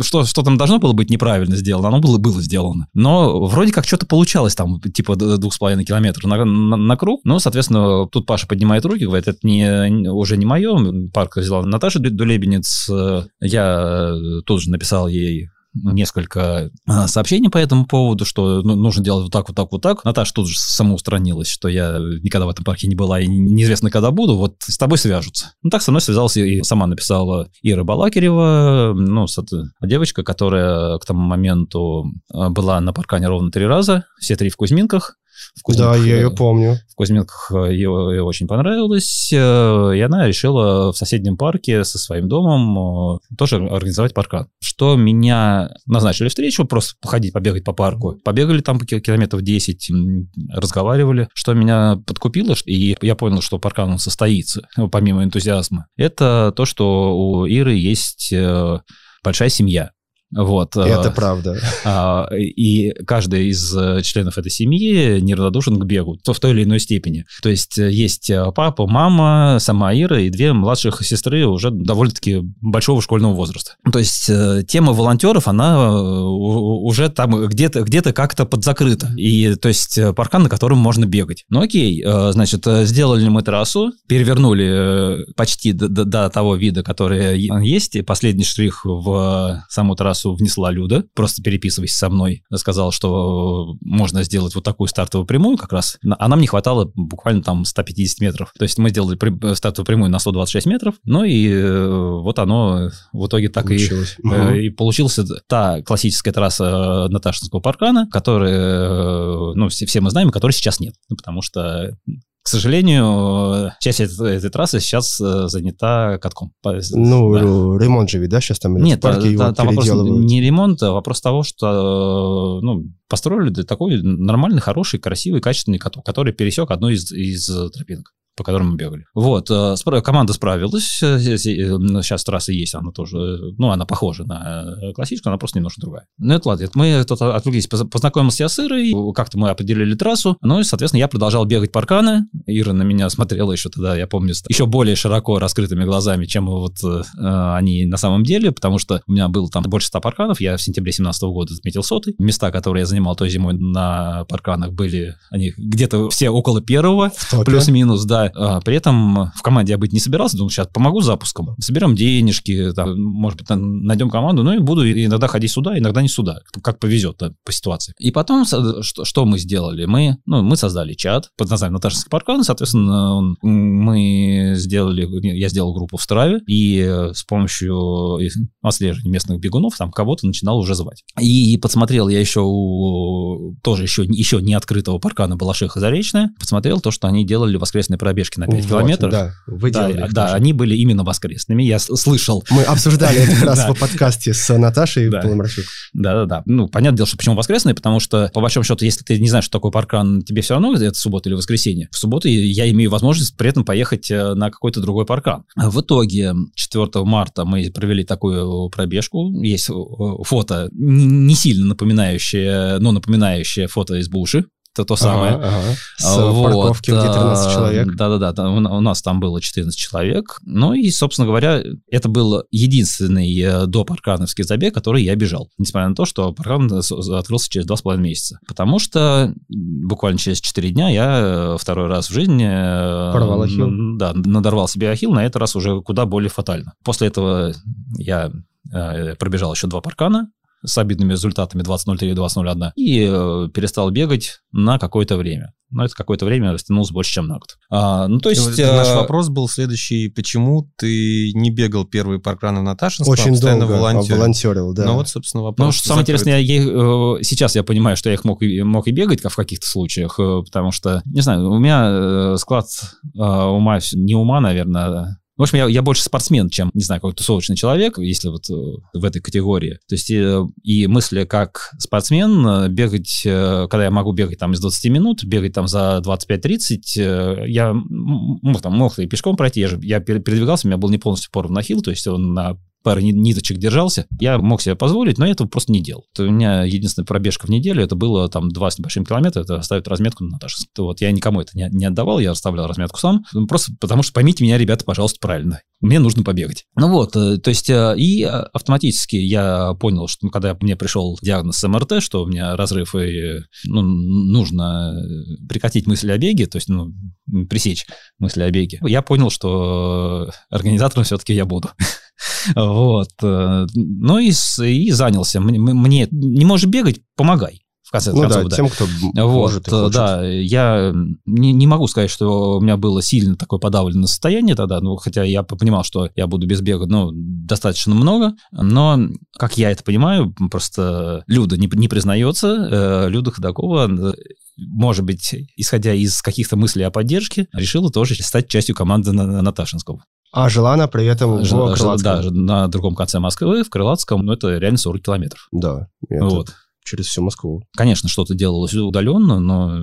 что, что там должно было быть неправильно сделано, оно было, было сделано. Но вроде как что-то получалось там, типа двух с половиной километров на, на- на круг. Ну, соответственно, тут Паша поднимает руки, говорит, это не, не- уже не мое. Парк взяла Наташа Ду- Дулебенец. Э, Я тут же написал ей несколько а, сообщений по этому поводу, что ну, нужно делать вот так, вот так, вот так. Наташа тут же самоустранилась, что я никогда в этом парке не была и неизвестно, когда буду, вот с тобой свяжутся. Ну, так со мной связался и сама написала Ира Балакирева, ну, девочка, которая к тому моменту а, была на паркане ровно три раза, все три в Кузьминках. В Да, я э, ее помню. в Кузьминках ей, ей очень понравилось, э, и она решила в соседнем парке со своим домом э, тоже организовать паркан. Что меня назначили встречу, просто походить, побегать по парку. Побегали там километров 10, м, разговаривали. Что меня подкупило, и я понял, что паркан он состоится, ну, помимо энтузиазма, это то, что у Иры есть э, большая семья. Вот. э, Это правда. а, И каждый из э, членов этой семьи неравнодушен к бегу, то в той или иной степени. То есть э, есть папа, мама, сама Ира и две младших сестры уже довольно-таки большого школьного возраста. То есть тема волонтеров, она уже там где-то где как-то подзакрыта. И то есть паркан, на котором можно бегать. Ну окей, значит, сделали мы трассу, перевернули почти до, до- до того вида, который есть. И последний штрих в саму трассу внесла Люда, просто переписываясь со мной, сказал, что можно сделать вот такую стартовую прямую как раз. А нам не хватало буквально там 150 метров. То есть мы сделали при- стартовую прямую на 126 метров, ну и э, вот оно в итоге так и Получилось. Э, Мгм. И получилась та классическая трасса э, Наташинского паркана, которая, э, ну, все, все мы знаем, и которой сейчас нет. Потому что, к сожалению, э, часть этой, этой трассы сейчас э, занята катком. Ну, да. ремонт же ведь, да, сейчас там Нет, в парке та- его та- там вопрос не ремонт, а вопрос того, что э, ну, построили такой нормальный, хороший, красивый, качественный каток, который пересек одну из, из тропинок по которым мы бегали. Вот, э, спра- команда справилась, э, э, сейчас трасса есть, она тоже, ну, она похожа на классическую, она просто немножко другая. Ну, это ладно, это мы тут отвлеклись, Поз- познакомился я с Ирой, как-то мы определили трассу, ну, и, соответственно, я продолжал бегать парканы, Ира на меня смотрела еще тогда, я помню, еще более широко раскрытыми глазами, чем вот э, они на самом деле, потому что у меня было там больше 100 парканов, я в сентябре 2017 года отметил сотый, места, которые я занимал той зимой на парканах, были они где-то все около первого. Плюс-минус, да. А, При этом в команде я быть не собирался, думал, сейчас помогу запуском. Соберем денежки, там, может быть, найдем команду, ну и буду иногда ходить сюда, иногда не сюда, как повезет да, по ситуации. И потом, что, что мы сделали? Мы, ну, мы создали чат под названием Наташинский паркан, соответственно, он- мы сделали, я сделал группу в Страве, и э, с помощью отслеживания местных бегунов там кого-то начинал уже звать. И подсмотрел я еще у тоже еще, еще не открытого паркана Балашиха Заречная, посмотрел то, что они делали воскресные пробеги пробежки на 5 Вот, километров. Да, вы Да, делали их да, они были именно воскресными. Я слышал. Мы обсуждали это как раз Да. в подкасте с Наташей Да. Поломарчук. Да-да-да. Ну, понятное дело, что почему воскресные, потому что, по большому счету, если ты не знаешь, что такое паркран, тебе все равно это суббота или воскресенье. В субботу я имею возможность при этом поехать э, на какой-то другой паркран. В итоге 4 марта мы провели такую пробежку. Есть э, фото, не сильно напоминающее, но напоминающее фото из Буши. Это то самое. Ага, ага. С А, вот, парковки, где 13 а, человек. Да-да-да, у нас там было 14 человек. Ну и, собственно говоря, это был единственный э, допаркановский забег, который я бежал. Несмотря на то, что паркан открылся через 2,5 месяца. Потому что буквально через 4 дня я э, второй раз в жизни... э, Порвал ахилл. Да, надорвал себе ахилл, на этот раз уже куда более фатально. После этого я пробежал еще два паркана, с обидными результатами 20.03 и 20.01, и э, перестал бегать на какое-то время. Но это какое-то время растянулось больше, чем на год. А, ну, то есть... вот это наш э, вопрос был следующий. Почему ты не бегал первые паркраны в Наташинском, а Очень постоянно долго волонтерил? волонтерил, да. Ну вот, собственно, вопрос. Ну, что самое закрыт. интересное, я, их, э, сейчас я понимаю, что я их мог и, мог и бегать как в каких-то случаях, э, потому что, не знаю, у меня склад ума, не ума, наверное, в общем, я, я больше спортсмен, чем, не знаю, какой-то тусовочный человек, если вот э, в этой категории. То есть э, и мысли как спортсмен, э, бегать, когда я могу бегать там из 20 минут, бегать там за 25-30, э, я мог там, мог и пешком пройти, я же я пере- передвигался, у меня был не полностью порван нахил, то есть он на пары ни- ниточек держался. Я мог себе позволить, но я этого просто не делал. У меня единственная пробежка в неделю, это было там два с небольшим километра, это оставить разметку на. То Вот я никому это не, не отдавал, я оставлял разметку сам. Ну, Просто потому что поймите меня, ребята, пожалуйста, правильно. Мне нужно побегать. Ну вот, э, то есть э, и э, автоматически я понял, что ну, когда мне пришел диагноз МРТ, что у меня разрыв и ну, нужно прекратить мысли о беге, то есть ну, пресечь мысли о беге, я понял, что организатором все-таки я буду. Вот. э, Ну и, и занялся. Мне, не можешь бегать, помогай. В конце Ну концов, да, да. тем, кто Вот, может и э, хочет. да, я не, не могу сказать, что у меня было сильно такое подавленное состояние тогда, ну, хотя я понимал, что я буду без бега, ну, достаточно много, но, как я это понимаю, просто Люда не, не признается, э, Люда Ходакова, может быть, исходя из каких-то мыслей о поддержке, решила тоже стать частью команды на, на Наташинского. А жила она при этом Жила- в жила- да, Крылатском. на другом конце Москвы, в Крылатском, но это реально 40 километров. Да, это Вот. через всю Москву. Конечно, что-то делалось удаленно, но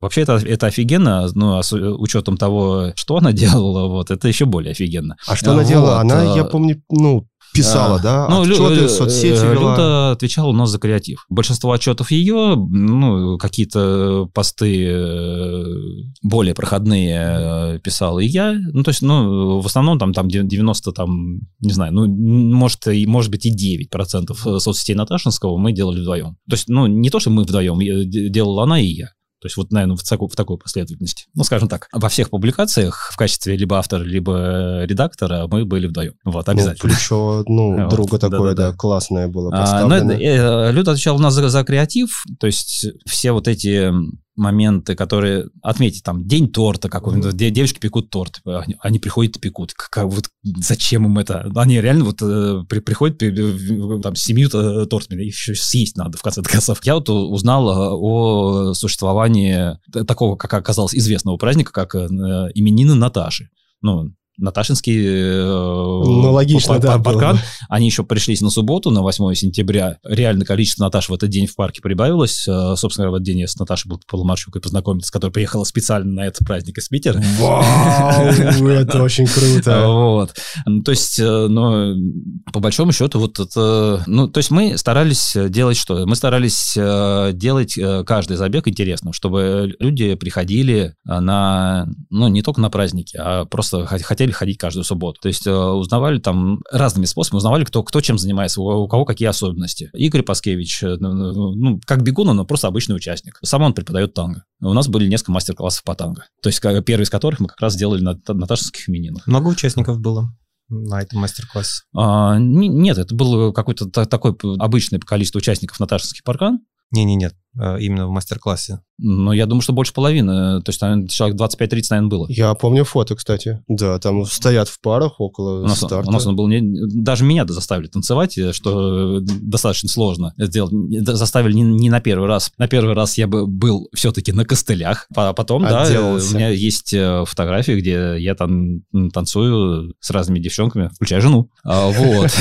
вообще это, это офигенно, но с учетом того, что она делала, вот, это еще более офигенно. А что она Вот, делала? Она, а, я помню, ну, писала, А, да? Ну, Отчеты Лю- соцсети э, вела. Люда отвечала у нас за креатив. Большинство отчетов ее, ну, какие-то посты э, более проходные э, писал и я. Ну, то есть, ну, в основном там, там 90, там, не знаю, ну, может, и, может быть, и 9% соцсетей Наташинского мы делали вдвоем. То есть, ну, не то, что мы вдвоем, делала она и я. То есть вот, наверное, в такой, в такой последовательности. Ну, скажем так, во всех публикациях в качестве либо автора, либо редактора мы были вдвоем. Вот, Ну, обязательно. плечо, ну, Вот, друга такое, да-да-да. да, классное было А, поставлено. ну, это, э, Люд отвечал у нас за, за креатив, то есть все вот эти моменты, которые отметить, там, день торта какой-нибудь, де- девочки пекут торт, они, они приходят и пекут, как, вот зачем им это? Они реально вот э, при- приходят там, семью э, тортами, их еще съесть надо в конце концов. Я вот узнал э, о существовании такого, как оказалось, известного праздника, как э, именины Наташи. Ну, Наташинский э, Ну, логично, пар- да, пар- было. Они еще пришлись на субботу, на 8 сентября. Реально количество Наташ в этот день в парке прибавилось. Э, Собственно говоря, в этот день я с Наташей был Поломарчукой познакомиться, которая приехала специально на этот праздник из Питера. Вау, это очень круто. Вот. Ну, То есть, ну, по большому счету, вот это... Ну, то есть мы старались делать что? Мы старались э, делать каждый забег интересным, чтобы люди приходили на... Ну, не только на праздники, а просто хот- хотели ходить каждую субботу. То есть э, узнавали там разными способами, узнавали, кто, кто чем занимается, у, у кого какие особенности. Игорь Паскевич, э, ну, ну, как бегун, он просто обычный участник. Сам он преподает танго. У нас были несколько мастер-классов по танго. То есть первый из которых мы как раз делали на та- наташинских именинах. Много участников было на этом мастер-классе. А, не- нет, это было какое-то та- такое п- обычное количество участников Наташинский паркан. Не-не-нет, именно в мастер-классе? Ну, я думаю, что больше половины. То есть, наверное, человек 25-30, наверное, было. Я помню фото, кстати. Да, там стоят в парах около У нас, старта. у нас он был не, даже меня заставили танцевать, э, что достаточно сложно сделать. Заставили не, не на первый раз. На первый раз я бы был все-таки на костылях, а потом, да, Отделался. у меня есть э, фотографии, где я там танцую с разными девчонками, включая жену. А, Вот.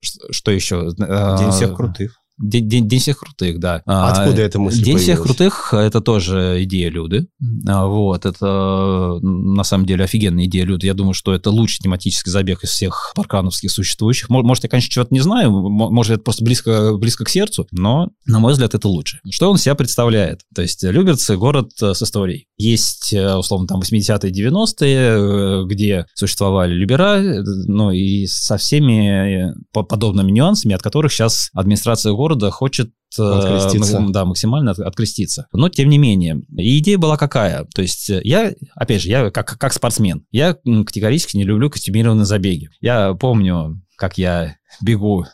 Что- Что еще? День всех крутых. День, день- День всех крутых, да. А, Откуда эта мысль День всех появилась? крутых – это тоже идея Люды. А, Вот, это на самом деле офигенная идея Люды. Я думаю, что это лучший тематический забег из всех паркановских существующих. Мо- Может, я, конечно, чего-то не знаю, может, это просто близко, близко к сердцу, но, на мой взгляд, это лучше. Что он себя представляет? То есть Люберцы – город э, с историей. Есть, э, условно, там 80-е, 90-е, э, где существовали любера, э, ну и со всеми э, по- подобными нюансами, от которых сейчас администрация города хочет э, Откреститься. да, максимально от- откреститься. Но тем не менее, идея была какая? То есть э, я, опять же, я как, как спортсмен, я категорически не люблю костюмированные забеги. Я помню, как я бегу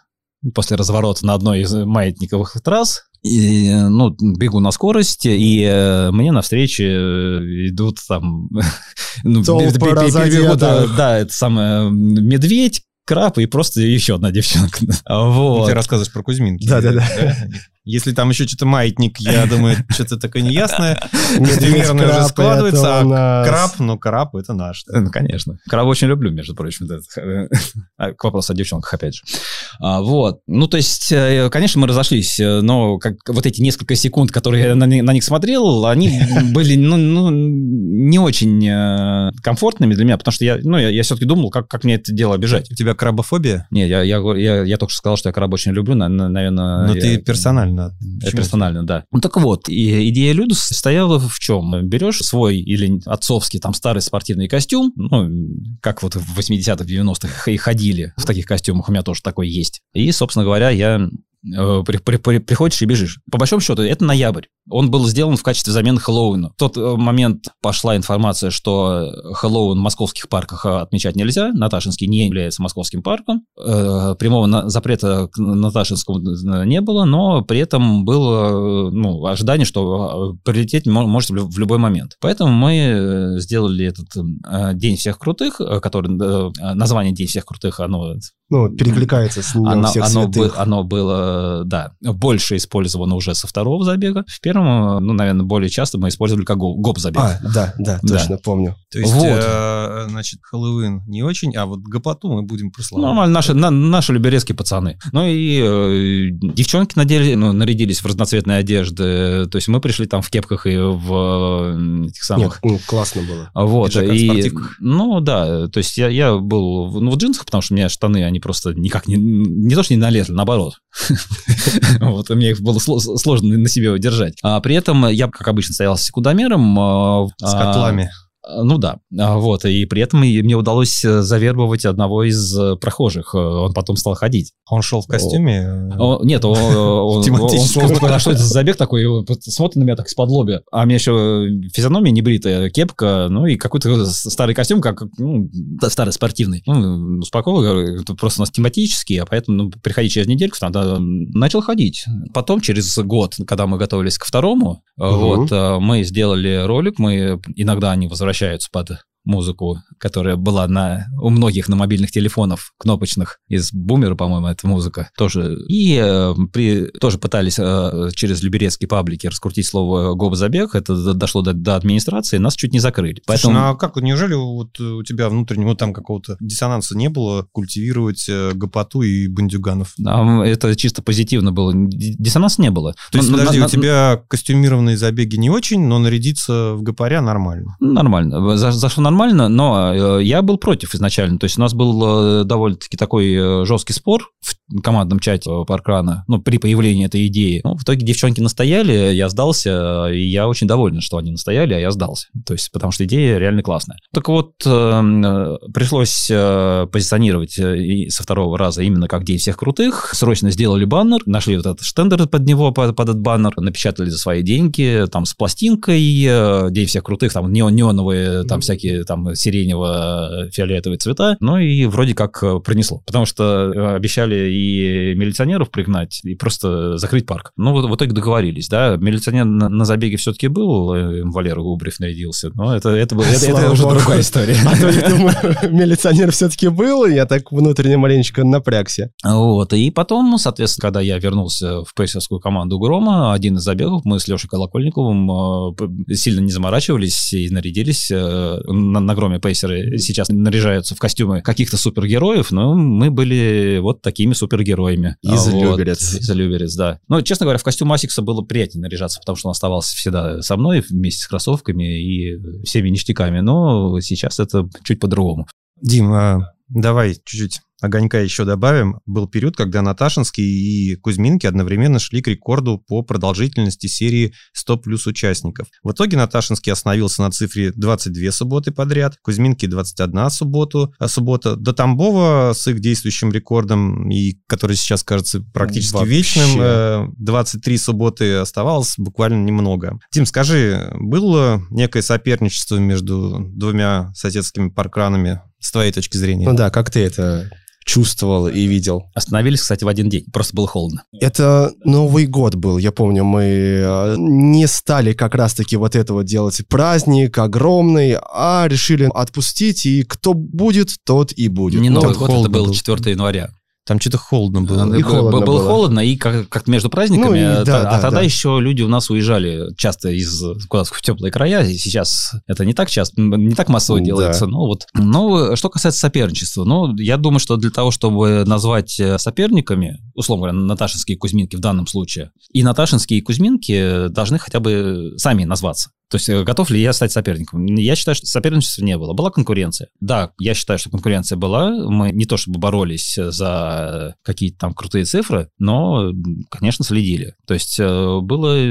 после разворота на одной из маятниковых трасс, и, ну, бегу на скорости, и э, мне навстречу э, идут там... ну, Толпы разодетых. да, да, это самое, медведь, краб и просто еще одна девчонка. Вот. Ты рассказываешь про Кузьминки. Да-да-да. Если там еще что-то маятник, я думаю, что-то такое неясное. Костюмированное уже складывается, а краб, ну краб это наш. Ну, конечно. Краб очень люблю, между прочим. да. А, К вопросу о девчонках, опять же. А, Вот. Ну, то есть, э, конечно, мы разошлись, э, но как вот эти несколько секунд, которые я на, ни- на них смотрел, они были, ну, ну, не очень э, комфортными для меня, потому что я, ну, я, я все-таки думал, как, как мне это дело обижать. У тебя крабофобия? Не, я, я, говорю- я, я только что сказал, что я краба очень люблю, на- на- наверное... Но я- ты персонально. Это Почему? персонально, да. Ну так вот, и идея Люда состояла в чем? Берешь свой или отцовский там старый спортивный костюм, ну, как вот в 80-х, 90-х и ходили в таких костюмах, у меня тоже такой есть. И, собственно говоря, я при- при- при- приходишь и бежишь. По большому счету, это ноябрь. Он был сделан в качестве замены Хэллоуина. В тот э, момент пошла информация, что Хэллоуин в московских парках э, отмечать нельзя. Наташинский не является московским парком. Э, Прямого на- запрета к Наташинскому э, не было, но при этом было э, ну, ожидание, что э, прилететь мо- может в лю- в любой момент. Поэтому мы э, сделали этот э, День всех крутых, э, который э, название День всех крутых, оно Ну, перекликается с Днем оно, всех оно, святых. бы- оно было, да, больше использовано уже со второго забега. В первом, э, ну, наверное, более часто мы использовали как го- гоп-забег. А, да, да, Да. точно помню. То есть, Вот. э, значит, Хэллоуин не очень, а вот Гопоту мы будем прославлять. Нормально, наши, на- наши люберецкие пацаны. Ну и э, девчонки надели, ну, нарядились в разноцветные одежды. То есть мы пришли там в кепках и в э, этих самых... Нет, ну, классно было. Вот, Пиджаках, и, спортивках. ну да, то есть я, я был в, ну, в джинсах, потому что у меня штаны, они просто никак не, не то, что не налезли, наоборот. Вот, и мне их было сло- сложно на себе удержать. А при этом я, как обычно, стоял с секундомером. а, С котлами. А, Ну да, А, вот, и при этом мне удалось э, завербовать одного из э, прохожих, э, он потом стал ходить. Он шел в костюме. э, О, Нет, он, он, он, а что это за забег такой, смотрит на меня так из-под лобя. А у меня еще физиономия небритая, кепка, ну и какой-то старый костюм, как ну, старый спортивный. Ну, успокоил, просто у нас тематический, а поэтому ну, приходи через недельку, тогда начал ходить. Потом, через год, когда мы готовились к второму, э, Мгм. вот, э, мы сделали ролик, мы иногда они возвращаются под музыку, которая была на, у многих на мобильных телефонов кнопочных. Из бумера, по-моему, эта музыка тоже. И э, при, тоже пытались э, через люберецкие паблики раскрутить слово «гоп-забег». Это дошло до, до администрации, нас чуть не закрыли. Слушай, Поэтому... ну а как, неужели вот э, у тебя внутреннего там какого-то диссонанса не было культивировать э, Гопоту и бандюганов? Нам это чисто позитивно было. Диссонанса не было. То есть, Ну, подожди, на- у тебя костюмированные забеги не очень, но нарядиться в гопаря нормально. Нормально. За- Зашло нормально, но э, я был против изначально. То есть у нас был э, довольно-таки такой э, жесткий спор в командном чате э, Паркрана, ну, при появлении этой идеи. Ну, в итоге девчонки настояли, я сдался, и я очень доволен, что они настояли, а я сдался. То есть, потому что идея реально классная. Так вот, э, э, пришлось э, позиционировать э, со второго раза именно как День всех крутых. Срочно сделали баннер, нашли вот этот штендер под него, под, под этот баннер, напечатали за свои деньги, там, с пластинкой, э, День всех крутых, там, неон- неоновые, там, всякие, там, сиренево-фиолетовые цвета. Ну, и вроде как э, пронесло. Потому что э, обещали и милиционеров пригнать, и просто закрыть парк. Ну, вот в итоге договорились, да. Милиционер на, на забеге все-таки был, э, Валера Губрев нарядился, но это, это, было- это, это уже другая история. А то я думаю, милиционер все-таки был, и я так внутренне маленечко напрягся. Вот, и потом, соответственно, когда я вернулся в пейсерскую команду Грома, один из забегов, мы с Лешей Колокольниковым э, сильно не заморачивались и нарядились. э, На, на Громе пейсеры сейчас наряжаются в костюмы каких-то супергероев, но мы были вот такими супергероями. Из А вот, Люберец. Из Люберец, да. Но, честно говоря, в костюм Асикса было приятнее наряжаться, потому что он оставался всегда со мной вместе с кроссовками и всеми ништяками, но сейчас это чуть по-другому. Дим, а давай чуть-чуть огонька еще добавим. Был период, когда Наташинский и Кузьминки одновременно шли к рекорду по продолжительности серии 100 плюс участников. В итоге Наташинский остановился на цифре 22 субботы подряд, Кузьминки 21 субботу, а суббота до Тамбова с их действующим рекордом, и который сейчас кажется практически Вообще. вечным, э, 23 субботы оставалось буквально немного. Дим, скажи, было некое соперничество между двумя соседскими паркранами с твоей точки зрения? Ну да, как ты это чувствовал и видел? Остановились, кстати, в один день, просто было холодно. Это Новый год был, я помню, мы э, не стали как раз-таки вот это вот делать праздник огромный, а решили отпустить, и кто будет, тот и будет. Не Ну, Новый там год, это был было. 4 января. Там что-то холодно было. И холодно было, было. холодно, и как, как между праздниками, Ну, и а, да, та- а да, тогда да. еще люди у нас уезжали часто из куда-то в теплые края, и сейчас это не так часто, не так массово Да. делается. Ну вот. Но что касается соперничества, ну, я думаю, что для того, чтобы назвать э, соперниками, условно говоря, Наташинские и Кузьминки в данном случае, и Наташинские и Кузьминки должны хотя бы сами назваться. То есть э, готов ли я стать соперником? Я считаю, что соперничества не было. Была конкуренция. Да, я считаю, что конкуренция была. Мы не то чтобы боролись за какие-то там крутые цифры, но, конечно, следили. То есть э, было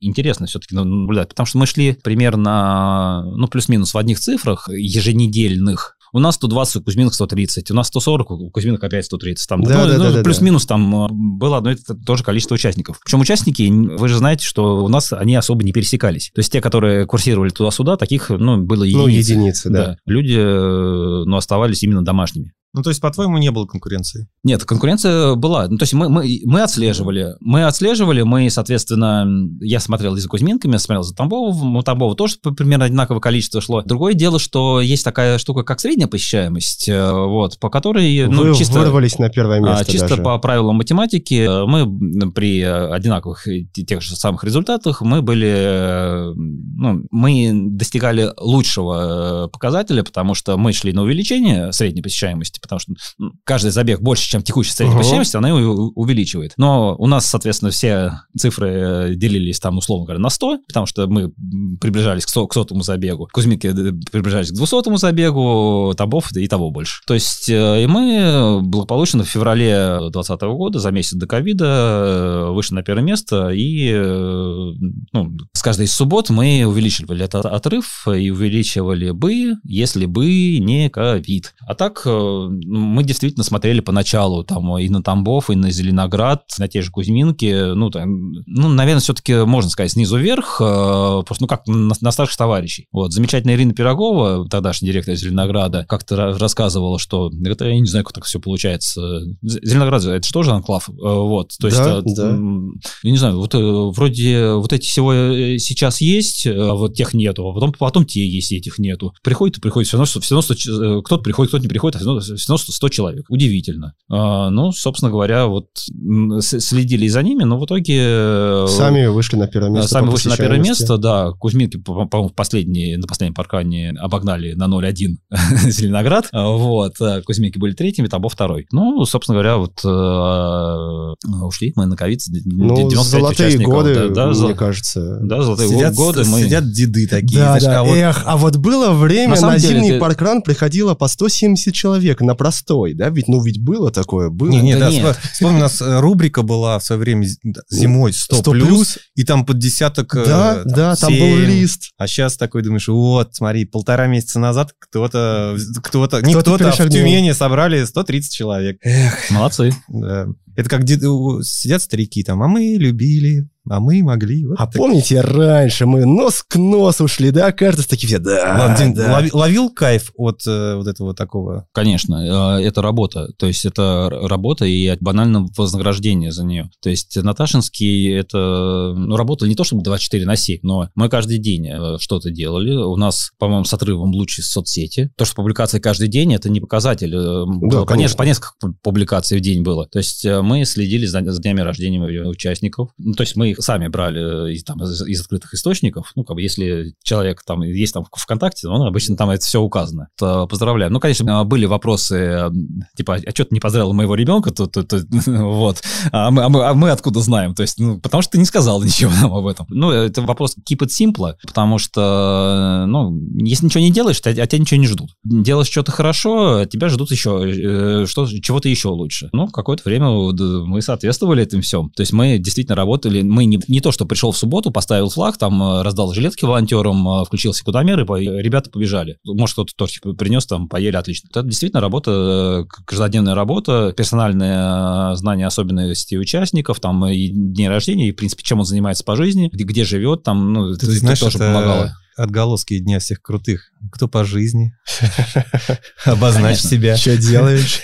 интересно все-таки наблюдать, потому что мы шли примерно, ну, плюс-минус в одних цифрах еженедельных. У нас 120, у Кузьминок 130, у нас 140, у Кузьминок опять 130. Там, Да, ну, да, ну, да, да, плюс-минус там э, было одно и то же количество участников. Причем участники, вы же знаете, что у нас они особо не пересекались. То есть те, которые курсировали туда-сюда, таких, ну, было единицы. Ну, единицы, да. Люди, э, ну, оставались именно домашними. Ну, то есть, по-твоему, не было конкуренции? Нет, конкуренция была. Ну, то есть мы, мы, мы отслеживали. Мы отслеживали, мы, соответственно, я смотрел и за Кузьминками, я смотрел за Тамбовым. У Тамбова тоже примерно одинаковое количество шло. Другое дело, что есть такая штука, как средняя посещаемость, э, вот, по которой, ну, Вы чисто... вырвались на первое А, место Чисто даже. по правилам математики э, мы при э, одинаковых те- тех же самых результатах мы были, ну, мы достигали лучшего показателя, потому что мы шли на увеличение средней посещаемости, потому что м, каждый забег больше, чем текущая средняя Ага. посещаемость, она у- увеличивает. Но у нас, соответственно, все цифры э, делились там, условно говоря, на 100, потому что мы приближались к, со- к сотому забегу, Кузьминки э, приближались к двухсотому забегу, Тамбов и того больше. То есть э, и мы благополучно в феврале 2020 года, за месяц до ковида, вышли на первое место, и ну, с каждой из суббот мы увеличивали этот отрыв и увеличивали бы, если бы не ковид. А так ну, мы действительно смотрели поначалу там и на Тамбов, и на Зеленоград, на те же Кузьминки, ну, там, ну наверное, все-таки можно сказать снизу вверх, э, просто, ну, как на, на старших товарищей. Вот, замечательная Ирина Пирогова, тогдашний директор Зеленограда, как-то ра- рассказывала, что, это я не знаю, как так все получается. Зеленоград, это же тоже анклав, э, вот, то есть, Да, э, да. я не знаю, вот вроде вот эти всего сейчас есть, а вот тех нету, а потом, потом те есть, и этих нету. Приходит и приходит, все равно, все равно 100 ч- кто-то приходит, кто-то не приходит, а все равно, все равно 100 человек. Удивительно. А, ну, собственно говоря, вот следили за ними, но в итоге... э, Сами вышли на первое э, место. Сами вышли на первое место, да. Кузьминки, по- по-моему, в последние, на последнем паркане обогнали на 0-1 Зеленоград. А, Вот. а Кузьминки были третьими, Тамбов второй. Ну, собственно говоря, вот э, ушли мы на ковид. Ну, 95 золотые годы, да, мне кажется. да, золотые Сидят, годы мы... сидят деды такие. Да, да. а вот Эх, а вот было время, На зимний паркран приходило по 170 человек на простой, да? Ведь, ну, ведь было такое, было. Не, не, Да да, нет. вспо- вспомни, у нас э, рубрика была в свое время зимой 100, 100 плюс, плюс. и там под десяток... э, Да, да, там был 7. лист. А сейчас такой думаешь, вот, смотри, полтора месяца назад кто-то, кто-то, не Кто-то кто-то, а в. Тюмени собрали 130 человек. Молодцы. Да. Это как сидят старики там, а мы любили, а мы могли. Вот А так. помните, раньше мы нос к носу шли, да? Кажется, такие все, да, Ладно, Дим, да. лови- ловил кайф от э, вот этого такого? Конечно, э, это работа. То есть это работа и банально вознаграждение за нее. То есть Наташинский это ну, работали не то чтобы 24 на 7, но мы каждый день э, что-то делали. У нас, по-моему, с отрывом лучшие соцсети. То, что публикации каждый день, это не показатель. Э, было по, конечно. несколько- по несколько пу- публикаций в день было. То есть э, мы следили за, за днями рождения участников. Ну, то есть мы их сами брали э, из, там, из, из открытых источников. Ну, как бы если человек там есть там ВКонтакте, он обычно там это все указано. То поздравляю. Ну, конечно, были вопросы, э, типа, а что ты не поздравил моего ребенка? То, то, то, вот. А мы, а, мы, а мы откуда знаем? То есть, ну, потому что ты не сказал ничего нам об этом. Ну, это вопрос keep it simple, потому что, ну, если ничего не делаешь, то от тебя ничего не ждут. Делаешь что-то хорошо, тебя ждут еще э, что, чего-то еще лучше. Ну, какое-то время мы соответствовали этим всем. То есть мы действительно работали, мы не, не то, что пришел в субботу, поставил флаг, там э, раздал жилетки волонтерам, э, включил секундомер, и ребята побежали. Может, кто-то тортик принес, там, поели, отлично. Это действительно работа, э, каждодневная работа, персональное знание особенностей участников, там, и дней рождения, и, в принципе, чем он занимается по жизни, где, где живет, там, ну, Ты это знаешь, тоже это помогало. Отголоски дня всех крутых. Кто по жизни? Обозначь себя. Что делаешь?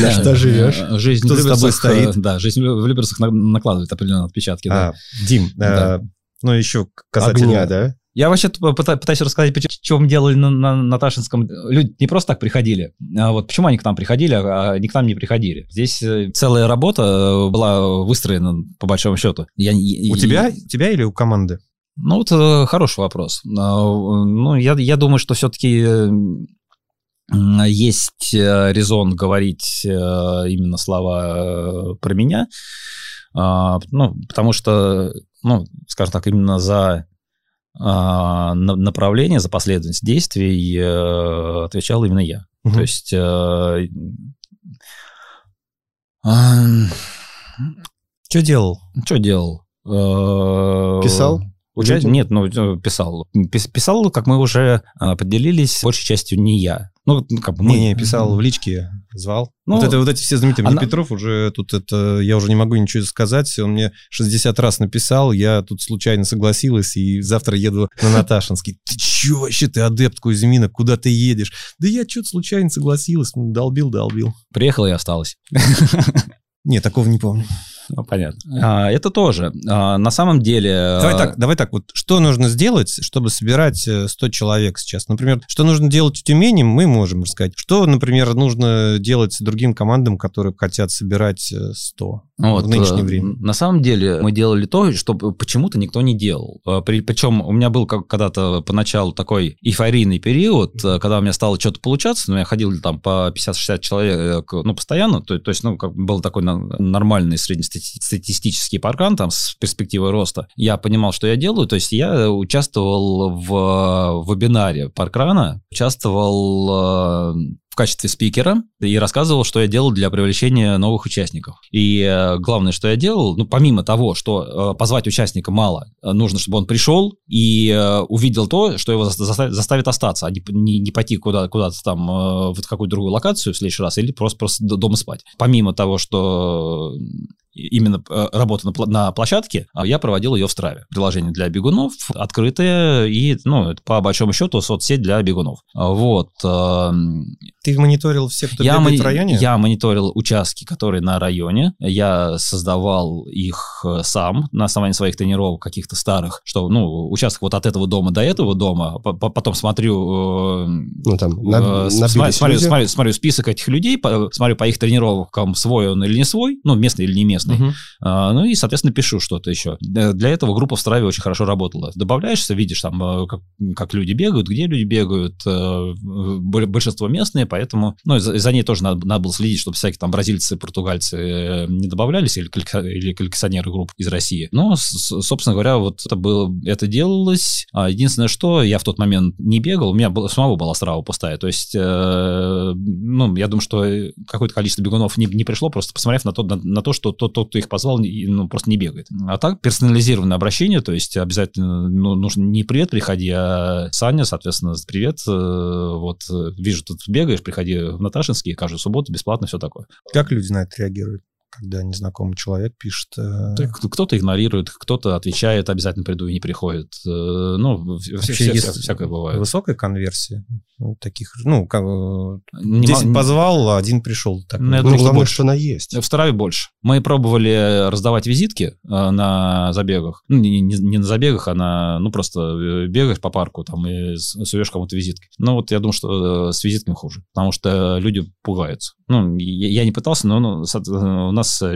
На что живешь? Жизнь Кто за тобой Люберцах, э, стоит? Да, жизнь в Люберцах на- накладывает определенные отпечатки. А, Дим, э, ну еще касательно... Да? Я вообще пытаюсь рассказать, поч- что мы делали на, на Наташинском. Люди не просто так приходили. А вот почему они к нам приходили, а они к нам не приходили. Здесь э, целая работа была выстроена, по большому счету. Я, У и- тебя, у тебя или у команды? Ну, вот э, хороший вопрос. А, э, Ну, я, я думаю, что все-таки есть э, резон говорить э, именно слова э, про меня. А, Ну, потому что, ну, скажем так, именно за а, на- направление, за последовательность действий э, отвечал именно я. Мгм. То есть... э, Что делал? что делал? Э, Писал? Людям? Нет, ну, э, писал. Пис- Писал, как мы уже а, поделились, большей частью не я. Ну, ну, как бы мы- Не-не, писал в личке, звал. Ну, вот, это, вот эти все знаменитые. Мне она- Петров уже тут это... Я уже не могу ничего сказать. Он мне 60 раз написал, я тут случайно согласилась, и завтра еду на Наташинский. Ты че вообще, ты адепт Кузьмина, куда ты едешь? Да я что-то случайно согласилась, ну, долбил, долбил. Приехала и осталась. Не, такого не помню. Ну, понятно. А, это тоже. А, на самом деле... Давай а, так, давай так, вот что нужно сделать, чтобы собирать э, 100 человек сейчас? Например, что нужно делать в Тюмени, мы можем рассказать. Что, например, нужно делать другим командам, которые хотят собирать э, 100 Вот, в нынешнее э, время? На самом деле мы делали то, что почему-то никто не делал. Э, при- Причем у меня был как- когда-то поначалу такой эйфорийный период, э, когда у меня стало что-то получаться, но я ходил там по 50-60 человек, э, ну, постоянно, то, то есть, ну, как бы был такой нормальный среднестатистический паркан там с перспективой роста. Я понимал, что я делаю, то есть я участвовал в вебинаре паркрана, участвовал э, в качестве спикера и рассказывал, что я делал для привлечения новых участников. И э, главное, что я делал, ну, помимо того, что э, позвать участника мало, э, нужно, чтобы он пришел и э, увидел то, что его заставит, заставит остаться, а не, не, не пойти куда, куда-то там э, в какую-то другую локацию в следующий раз или просто, просто дома спать. Помимо того, что именно э, работа на, на площадке, а я проводил ее в Страве. Приложение для бегунов, открытое, и, ну, это по большому счету соцсеть для бегунов. А Вот. эм, Ты мониторил всех, кто я, бегает в районе? я мониторил участки, которые на районе. Я создавал их э, сам на основании своих тренировок каких-то старых, что, ну, участок вот от этого дома до этого дома. По- по- Потом смотрю, э, Ну, там, э, на- набились смотрю, смотрю, смотрю- смотрю список этих людей, смотрю по их тренировкам, свой он или не свой, ну, местный или не местный. Мгм. А, Ну и, соответственно, пишу что-то еще. Э, Для этого группа в Страве очень хорошо работала. Добавляешься, видишь там, э, как, как люди бегают, где люди бегают. э, бо- Большинство местные, поэтому... Ну, за, за ней тоже надо, надо было следить, чтобы всякие там бразильцы, португальцы э, не добавлялись, или, или коллекционеры групп из России. Но, собственно говоря, вот это было, это делалось. А Единственное, что я в тот момент не бегал, у меня было, самого была Страва пустая. То есть, э, ну, я думаю, что какое-то количество бегунов не, не пришло, просто посмотрев на то, на, на то что тот, тот, кто их позвал, ну, просто не бегает. А так, персонализированное обращение, то есть обязательно ну, нужно не привет, приходи, а Саня, соответственно, привет, э, вот, вижу, тут бегаешь, приходи в Наташинский каждую субботу, бесплатно, все такое. Как люди на это реагируют? Когда незнакомый человек пишет. э, Кто-то игнорирует, кто-то отвечает, обязательно приду и не приходит. Э, Ну, все- Вообще все- есть всякое бывает. Высокая конверсия ну, таких, ну, как, э, Не 10 позвал, а один пришел. Так, Ну, я думаю, что больше. что она есть. В Старове больше. Мы пробовали раздавать визитки на забегах. Ну, не, не- не на забегах, а на... Ну, просто бегаешь по парку там и суешь кому-то визитки. Ну, вот я думаю, что с визитками хуже. Потому что люди пугаются. Ну, я, я не пытался, но ну, у нас э,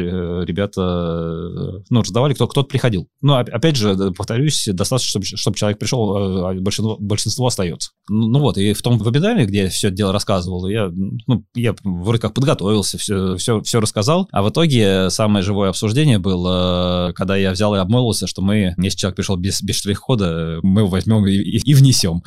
ребята, э, ну, раздавали, кто, кто-то приходил. Ну, оп- опять же, э, повторюсь, достаточно, чтобы, чтобы человек пришел, а большинство, большинство остается. Ну, ну вот, и в том вебинаре, где я все это дело рассказывал, я, ну, я вроде как подготовился, все, все, все рассказал, а в итоге самое живое обсуждение было, когда я взял и обмолвился, что мы, если человек пришел без, без штрих-кода, мы его возьмем и, и- и внесем.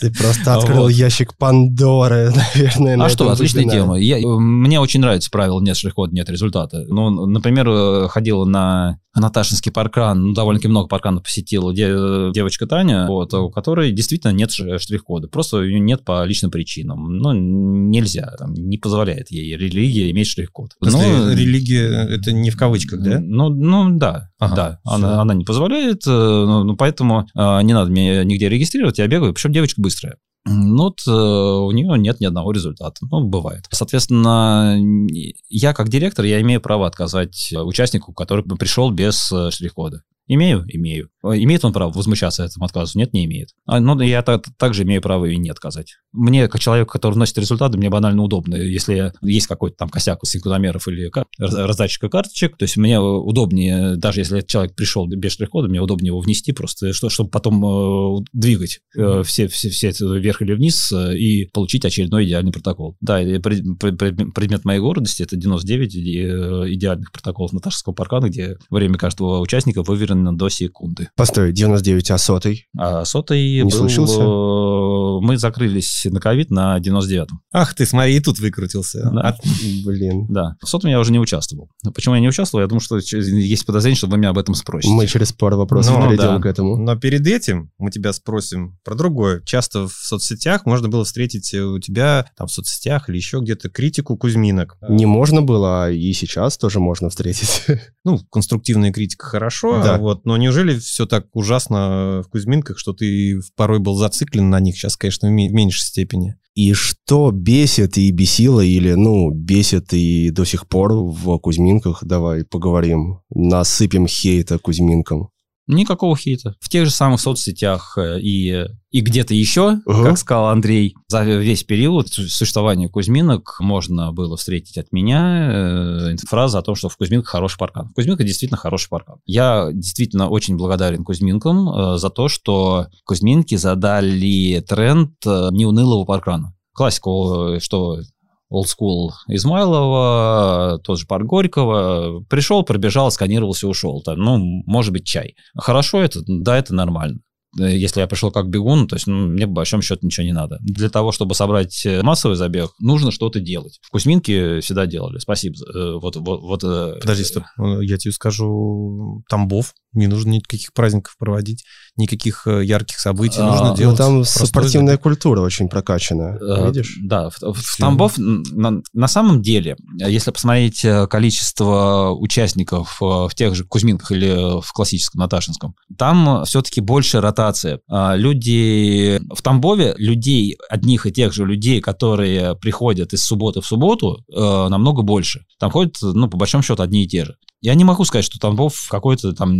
Ты просто открыл Вот. ящик Пандоры, наверное, на А что, этом отличная вебинаре. тема. Я, мне очень нравится правило «нет штрих-кода, нет результата». Ну, например, э, ходила на Наташинский паркран, ну, довольно-таки много паркранов посетила де- девочка Таня, вот, у которой действительно нет ш- штрих-кода. Просто ее нет по личным причинам. Ну, нельзя, там, не позволяет ей религия иметь штрих-код. Смысле, Ну, религия, это не в кавычках, да? Ну, ну да, Ага, да. Она, она не позволяет, э, ну, ну, поэтому э, не надо меня нигде регистрировать, я бегаю, причем девочка быстрая. Ну, э, у нее нет ни одного результата. Ну, бывает. Соответственно, я как директор, я имею право отказать участнику, который пришел без э, штрих-кода. Имею? Имею. Имеет он право возмущаться этому отказу? Нет, не имеет. А, ну, я та- также имею право и не отказать. Мне, как человеку, который вносит результаты, мне банально удобно. Если есть какой-то там косяк у секундомеров или ка- раз- раздатчика карточек, то есть мне удобнее, даже если этот человек пришел без штрих-кода, мне удобнее его внести просто, что, чтобы потом э, двигать э, все, все, все это вверх или вниз э, и получить очередной идеальный протокол. Да, пред- пред- пред- предмет моей гордости – это 99 иде- э, идеальных протоколов Наташского паркана, где время каждого участника выверено до секунды. Постой, 99, а сотый? А сотый Не был, случился? Мы закрылись на ковид на 99-м. Ах ты, смотри, и тут выкрутился. Да. А Блин. Да. В сотом я уже не участвовал. Почему я не участвовал? Я думаю, что есть подозрение, что вы меня об этом спросите. Мы через пару вопросов Ну, перейдем да. к этому. Но перед этим мы тебя спросим про другое. Часто в соцсетях можно было встретить э, у тебя там в соцсетях или еще где-то критику Кузьминок. Не можно было, а и сейчас тоже можно встретить. Ну, конструктивная критика хорошо, Да. вот, но неужели все так ужасно в Кузьминках, что ты порой был зациклен на них? Сейчас, конечно, ме- в меньшей степени. И что бесит и бесило, или, ну, бесит и до сих пор в Кузьминках, давай поговорим, насыпем хейта Кузьминкам. Никакого хейта. В тех же самых соцсетях э, и, и где-то еще, Ага. как сказал Андрей, за весь период су- существования Кузьминок можно было встретить от меня э, фраза о том, что в Кузьминках хороший паркан. В Кузьминках действительно хороший паркан. Я действительно очень благодарен Кузьминкам э, за то, что Кузьминки задали тренд э, неунылого паркана. Классику, что Old School Измайлова, тот же парк Горького. Пришел, пробежал, сканировался, ушел. Там, ну, может быть, чай. Хорошо это? Да, это нормально. Если я пришел как бегун, то есть ну, мне по большому счету ничего не надо. Для того, чтобы собрать э, массовый забег, нужно что-то делать. В Кузьминке всегда делали. Спасибо. э, Вот, вот, вот, э, Подожди, стоп. Я тебе скажу, Тамбов. Не нужно никаких праздников проводить, никаких э, ярких событий. А, Нужно ну, Ну, делать там спортивная забег. культура очень прокачана, Э, видишь? Да, в, в Тамбов на, на самом деле, если посмотреть э, количество участников в тех же Кузьминках или в классическом Наташинском, там все-таки больше ротация. А Люди в Тамбове, людей, одних и тех же людей, которые приходят из субботы в субботу, намного больше. Там ходят, ну, по большому счету, одни и те же. Я не могу сказать, что Тамбов какой-то там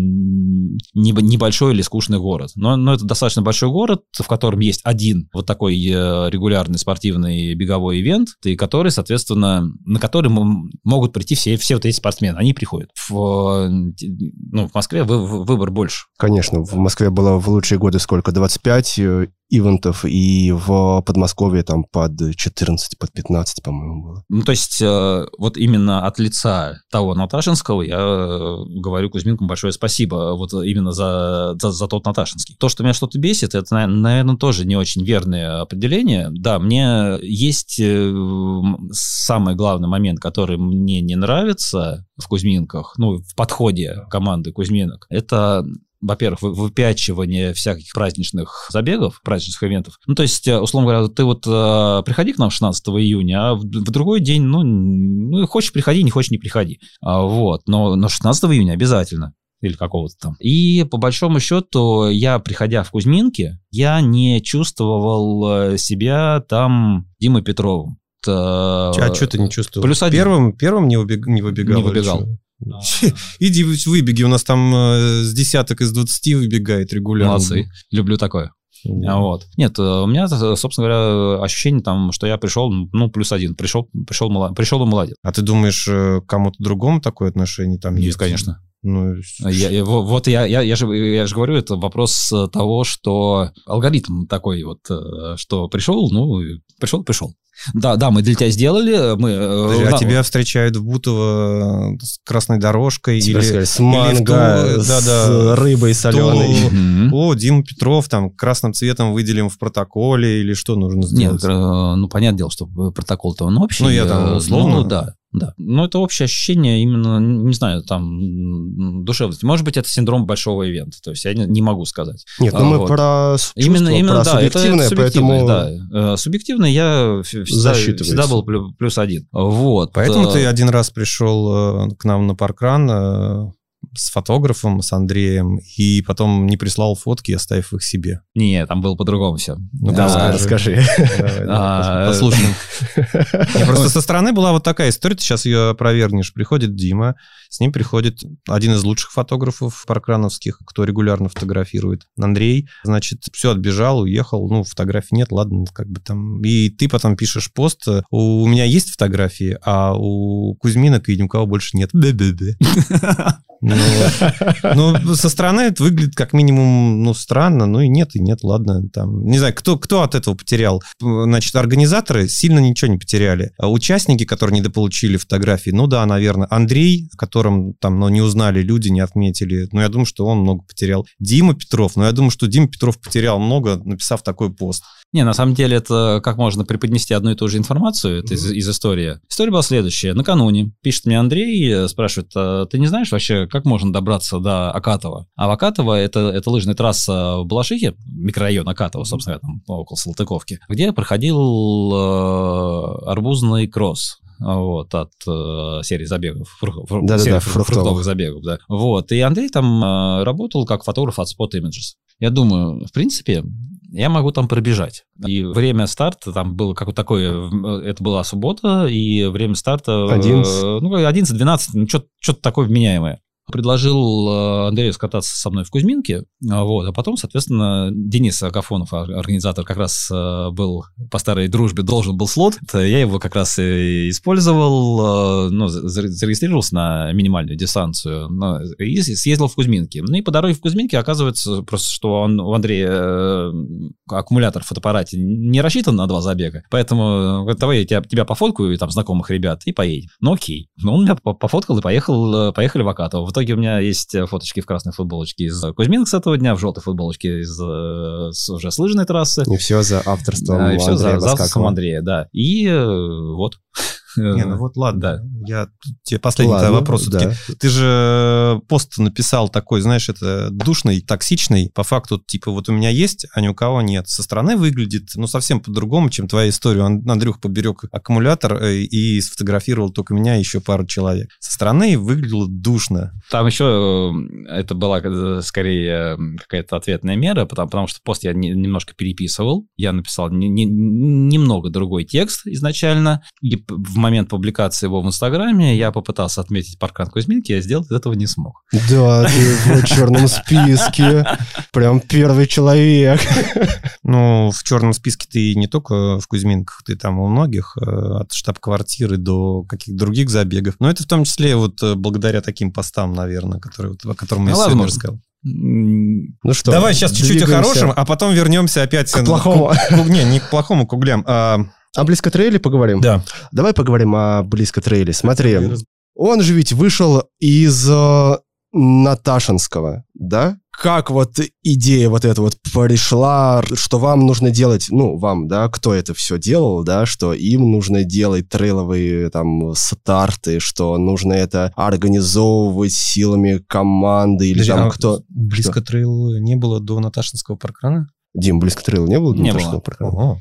небо- небольшой или скучный город, но, но это достаточно большой город, в котором есть один вот такой э, регулярный спортивный беговой ивент, и который, соответственно, на который могут прийти все, все вот эти спортсмены. Они приходят. В, э, ну, в Москве вы- вы- выбор больше. Конечно, в Москве было в лучшие годы сколько? 25 э, ивентов, и в Подмосковье там под 14, под 15, по-моему, было. Ну, то есть, вот именно от лица того Наташинского я э, говорю Кузьминкам большое спасибо вот именно за, за, за тот Наташинский. То, что меня что-то бесит, это, наверное, тоже не очень верное определение. Да, мне есть э, самый главный момент, который мне не нравится в Кузьминках, ну, в подходе команды Кузьминок, это во-первых, вы- выпячивание всяких праздничных забегов, праздничных ивентов. Ну, то есть, э, условно говоря, ты вот э, приходи к нам 16 июня, а в, в другой день, ну, ну, хочешь приходи, не хочешь не приходи. А, вот, но, но 16 июня обязательно или какого-то там. И по большому счету, я, приходя в Кузьминки, я не чувствовал э, себя там Димой Петровым. А что ты не чувствовал? плюс один. Первым, первым не, убег- не выбегал? Не выбегал. что? Иди выбеги, у нас там э, с десяток из 20 выбегает регулярно. Молодцы. Люблю такое. А Вот. Нет, э, у меня, э, собственно говоря, ощущение там, что я пришел, ну, плюс один. Пришел, пришел, пришел и молодец. А ты думаешь, кому-то другому такое отношение там есть? Есть, конечно. Ну, Я- я- во- вот я, я, я, же, я же говорю, это вопрос э, того, что алгоритм такой вот, э, что пришел, ну, пришел, пришел. Да, да, мы для тебя сделали, мы... э, Подожди, а да, тебя встречают в Бутово с красной дорожкой или... сказали, с или в манго, ту- с рыбой соленой. Мгм. О, Дима Петров, там, красным цветом выделим в протоколе или что нужно сделать? Нет, ну, понятное дело, что протокол-то он общий. Ну, я там условно. Ну, да, да. Но это общее ощущение именно, не знаю, там, душевности. Может быть, это синдром большого ивента. То есть я не, не могу сказать. Нет, ну А, мы вот. про с- Именно, чувства, именно, про да, это- это субъективное, субъективное, поэтому... да. Э, Субъективно я всегда, всегда был плю- плюс один. Вот. Поэтому Э, ты один раз пришел э, к нам на паркран с фотографом, с Андреем, и потом не прислал фотки, оставив их себе. Не, там было по-другому все. Ну, Да, расскажи. Давай, А, Послушаем. Не, Просто со стороны была вот такая история, ты сейчас ее опровергнешь. Приходит Дима, с ним приходит один из лучших фотографов паркрановских, кто регулярно фотографирует, Андрей. Значит, все, отбежал, уехал, ну, фотографий нет, ладно, как бы там. И ты потом пишешь пост, э, у меня есть фотографии, а у Кузьминок и ни у кого больше нет. Бе-бе-бе. Ну, ну, со стороны это выглядит как минимум, ну, странно, ну и нет, и нет, ладно, там, не знаю, кто, кто от этого потерял? Значит, организаторы сильно ничего не потеряли. А участники, которые недополучили фотографии, ну да, наверное. Андрей, которым там, ну, не узнали люди, не отметили, ну, я думаю, что он много потерял. Дима Петров, ну, я думаю, что Дима Петров потерял много, написав такой пост. Не, на самом деле это как можно преподнести одну и ту же информацию это из, из истории. История была следующая. Накануне пишет мне Андрей, э, спрашивает, «А ты не знаешь вообще, как можно добраться до Акатова? А в Акатово это, это лыжная трасса в Балашихе, микрорайон Акатова, собственно, там около Салтыковки, где проходил э, арбузный кросс. Вот, от э, серии забегов. фрух- фру- Да-да-да, серии фру- фруктовых. фруктовых забегов, да. Вот, и Андрей там э, работал как фотограф от Spot Images. Я думаю, в принципе, я могу там пробежать. И время старта там было как вот такое, э, это была суббота, и время старта... э, 11. Ну, 11-12, ну, что-то такое вменяемое. Предложил э, Андрею скататься со мной в Кузьминке, а, вот, а потом, соответственно, Денис Агафонов, ор- организатор, как раз э, был по старой дружбе, должен был слот, я его как раз и использовал, э, ну, за- зарегистрировался на минимальную дистанцию и съездил в Кузьминки. Ну и по дороге в Кузьминке оказывается просто, что он, у Андрея аккумулятор в фотоаппарате не рассчитан на два забега, поэтому давай я тебя, тебя пофоткаю, там знакомых ребят, и поедем. Ну окей. Ну он меня по- пофоткал и поехал, поехали в Акатово. В итоге у меня есть э, фоточки в красной футболочке из Кузьминок с этого дня, в желтой футболочке из э, с- уже с лыжной трассы. И все за авторством Да, и все за, за авторством. Андрея, да. И э, вот. Не, ну вот ладно. Да. Я тебе последний Ладно, вопрос. да. Ты же пост написал такой, знаешь, это душный, токсичный. По факту, типа, вот у меня есть, а ни у кого нет. Со стороны выглядит, ну, совсем по-другому, чем твоя история. Ан- Андрюх поберег аккумулятор э, и сфотографировал только меня и еще пару человек. Со стороны выглядело душно. Там еще э, это была э, скорее э, какая-то ответная мера, потому, потому что пост я не- немножко переписывал. Я написал не- не- немного другой текст изначально. И в момент публикации его в Инстаграме я попытался отметить паркан Кузьминки, я сделать этого не смог. Да, ты в черном списке. Прям первый человек. Ну, в черном списке ты не только в Кузьминках, ты там у многих, э, от штаб-квартиры до каких-то других забегов. Но это в том числе вот э, благодаря таким постам, наверное, которые, о котором я сегодня рассказал. Ну что, Давай сейчас чуть-чуть о хорошем, а потом вернемся опять К плохому. к- к- не, не к плохому, к углям. а- О близко трейле поговорим? да. Давай поговорим о близко трейле. Смотри, он же ведь вышел из э, Наташинского, да? как вот идея вот эта вот пришла, что вам нужно делать, ну, вам, да, кто это все делал, да, что им нужно делать трейловые там старты, что нужно это организовывать силами команды или Подожди, там а кто... Близко трейл не было до Наташинского паркрана? Дим, близко трейла не было? Не Наташного было. паркрана? Ого.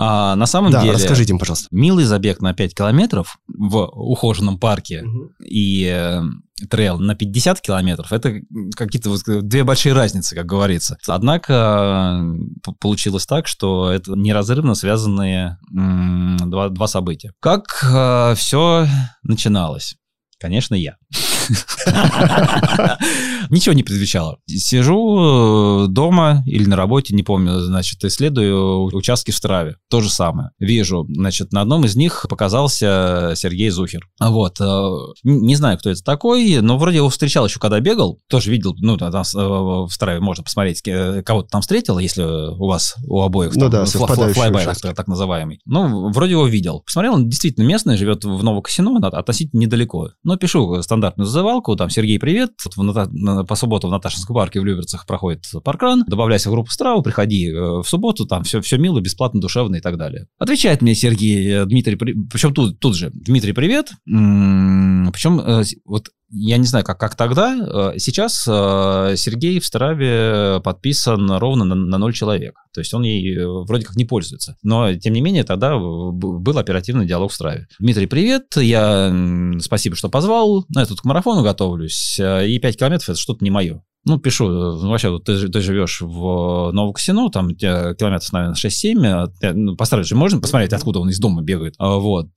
А, на самом Да, деле, расскажи, Дим, пожалуйста. милый забег на 5 километров в ухоженном парке и э, трейл на 50 километров, это какие-то вот две большие разницы, как говорится. Однако э, получилось так, что это неразрывно связанные м, два, два события. Как все начиналось? Конечно, я. Ничего не предвещало. Сижу э, дома или на работе, не помню, значит, исследую участки в Страве. То же самое. Вижу, значит, на одном из них показался Сергей Зухер. Вот. э, Не знаю, кто это такой, но вроде его встречал еще, когда бегал. Тоже видел, ну, там э, в Страве можно посмотреть, кого ты там встретил, если у вас у обоих Ну там да, совпадающие флайбай, так, так называемый. Ну, вроде его видел. Посмотрел, он действительно местный, живет в Новокосино, от- относительно недалеко. Но пишу стандартную зазывалку, там, Сергей, привет. Вот в Ната- на- по субботу в Наташинском парке в Люберцах проходит паркран. Добавляйся в группу Страву, приходи э, в субботу, там все, все мило, бесплатно, душевно и так далее. Отвечает мне Сергей, э, Дмитрий, при- причем тут, тут же, Дмитрий, привет. Причем э, вот я не знаю, как, как тогда. э, Сейчас э, Сергей в Страве подписан ровно на, на 0 человек. То есть он ей э, вроде как не пользуется. Но, тем не менее, тогда был оперативный диалог в Страве. Дмитрий, привет. Я спасибо, что позвал. Я тут к марафону готовлюсь. И 5 километров – это что-то не мое. Ну, пишу, ну, вообще, ты, ты живешь в Новокосино, там километров, наверное, 6-7. а ну, Постараться же можно посмотреть, откуда он из дома бегает. А, Вот.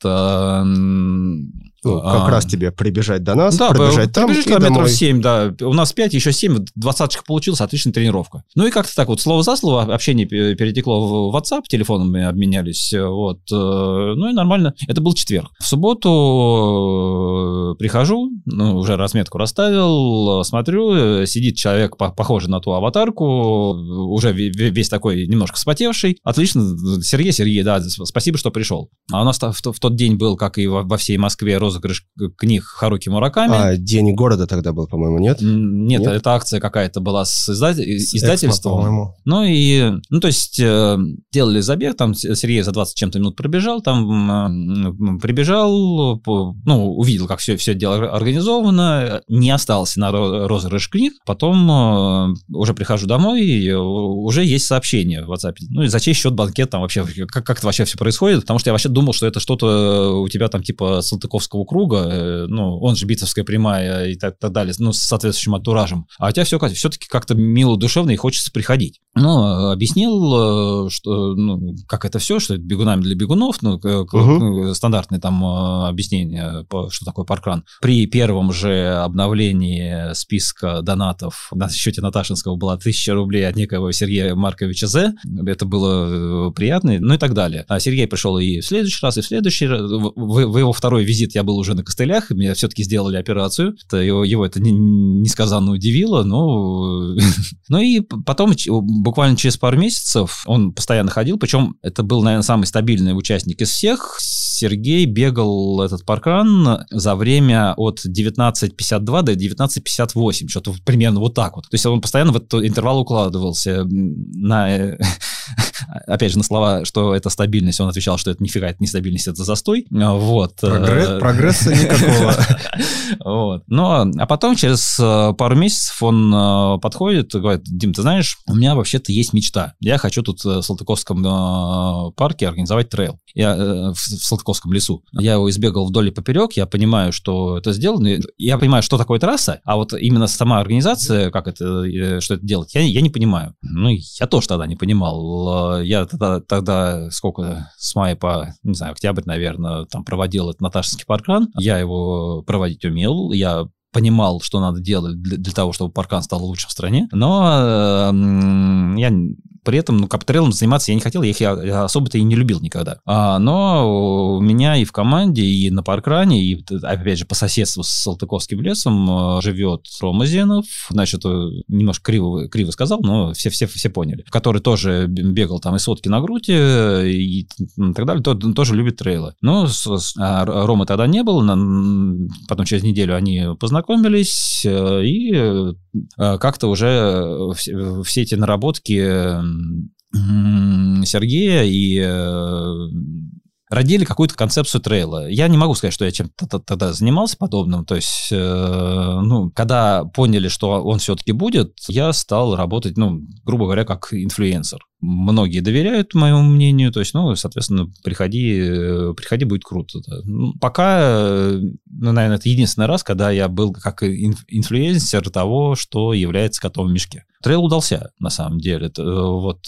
А, Ну, как а, раз тебе прибежать до нас, да, пробежать там пробежишь и километров домой. 7, да. У нас 5, еще 7, двадцаточка получилась, отличная тренировка. Ну и как-то так вот, слово за слово, общение пе- перетекло в WhatsApp, телефонами обменялись, э, вот. э, Ну и нормально. Это был четверг. В субботу э, прихожу, ну, уже разметку расставил, смотрю, сидит человек, по- похожий на ту аватарку, уже ве- ве- весь такой немножко вспотевший. Отлично, Сергей, Сергей, да, спасибо, что пришел. А у нас в, то- в тот день был, как и во, во всей Москве, розыгрыш книг Харуки Мураками. А, День города тогда был, по-моему, нет? Нет, Нет? это акция какая-то была с изда- С издательством. Экспо, по-моему. Ну и, ну то есть э, делали забег, там Сергей за 20 чем-то минут пробежал, там м, прибежал, по- ну увидел, как все, все дело организовано, не остался на ро- розыгрыш книг, потом э, уже прихожу домой, и э, уже есть сообщение в WhatsApp, ну и за чей счет банкет там вообще, как, как это вообще все происходит, потому что я вообще думал, что это что-то у тебя там типа Салтыковского круга, э, ну он же Битцевская прямая и так, так далее, ну с соответствующим антуражем, а у тебя все, все-таки как-то мило, душевно и хочется приходить. Ну, объяснил, э, что, ну, как это все, что это бегунами для бегунов, ну, к- Мгм. стандартное там э, объяснение, по- что такое паркран. При первом же обновлении списка донатов на счете Наташинского была 1000 рублей от некого Сергея Марковича З. Это было э, приятно, ну и так далее. А Сергей пришел и в следующий раз, и в следующий раз. В, в его второй визит я был уже на костылях, и мне все-таки сделали операцию. Это его, его это не- несказанно удивило, но... Ну и потом, буквально через пару месяцев, он постоянно ходил, причем это был, наверное, самый стабильный участник из всех. Сергей бегал этот паркран за время от 19.52 до 19.58, что-то примерно вот так вот. То есть он постоянно в этот интервал укладывался на... э, Опять же, на слова, что это стабильность, он отвечал, что это нифига, это не стабильность, это застой. А, Вот. Э, Прогресса никакого. вот. Ну, а- а потом через э, пару месяцев он э, подходит и говорит, Дим, ты знаешь, у меня вообще-то есть мечта. Я хочу тут в Салтыковском парке организовать трейл. Я, в, Салтыковском лесу. Я его избегал вдоль и поперек, я понимаю, что это сделано. Я понимаю, что такое трасса, а вот именно сама организация, как это, что это делать, я, я не понимаю. Ну, я тоже тогда не понимал. Э, Я тогда, тогда сколько, с мая по, не знаю, октябрь, наверное, там проводил этот Наташинский паркран. Я его проводить умел, я понимал, что надо делать для, для того, чтобы паркан стал лучшим в стране, но э, я при этом, ну, каптрейлом заниматься я не хотел, я их особо-то и не любил никогда. А, но у меня и в команде, и на паркране, и, опять же, по соседству с Салтыковским лесом э, живет Рома Зенов, значит, э, немножко криво, криво сказал, но все, все, все поняли, который тоже бегал там и сотки на груди, и так далее, то- тоже любит трейлы. Но с- с- а Ромы тогда не было, потом через неделю они познакомились, э, и как-то уже э, все, эти наработки м, Сергея и э, родили какую-то концепцию трейла. Я не могу сказать, что я чем-то тогда занимался подобным. То есть, э, ну, когда поняли, что он все-таки будет, я стал работать, ну, грубо говоря, как инфлюенсер. Многие доверяют моему мнению, то есть, ну, соответственно, приходи, э, приходи, будет круто. Да. Ну, пока, э, ну, наверное, это единственный раз, когда я был как инфлюенсер того, что является котом в мешке. Трейл удался, на самом деле. Это, э, вот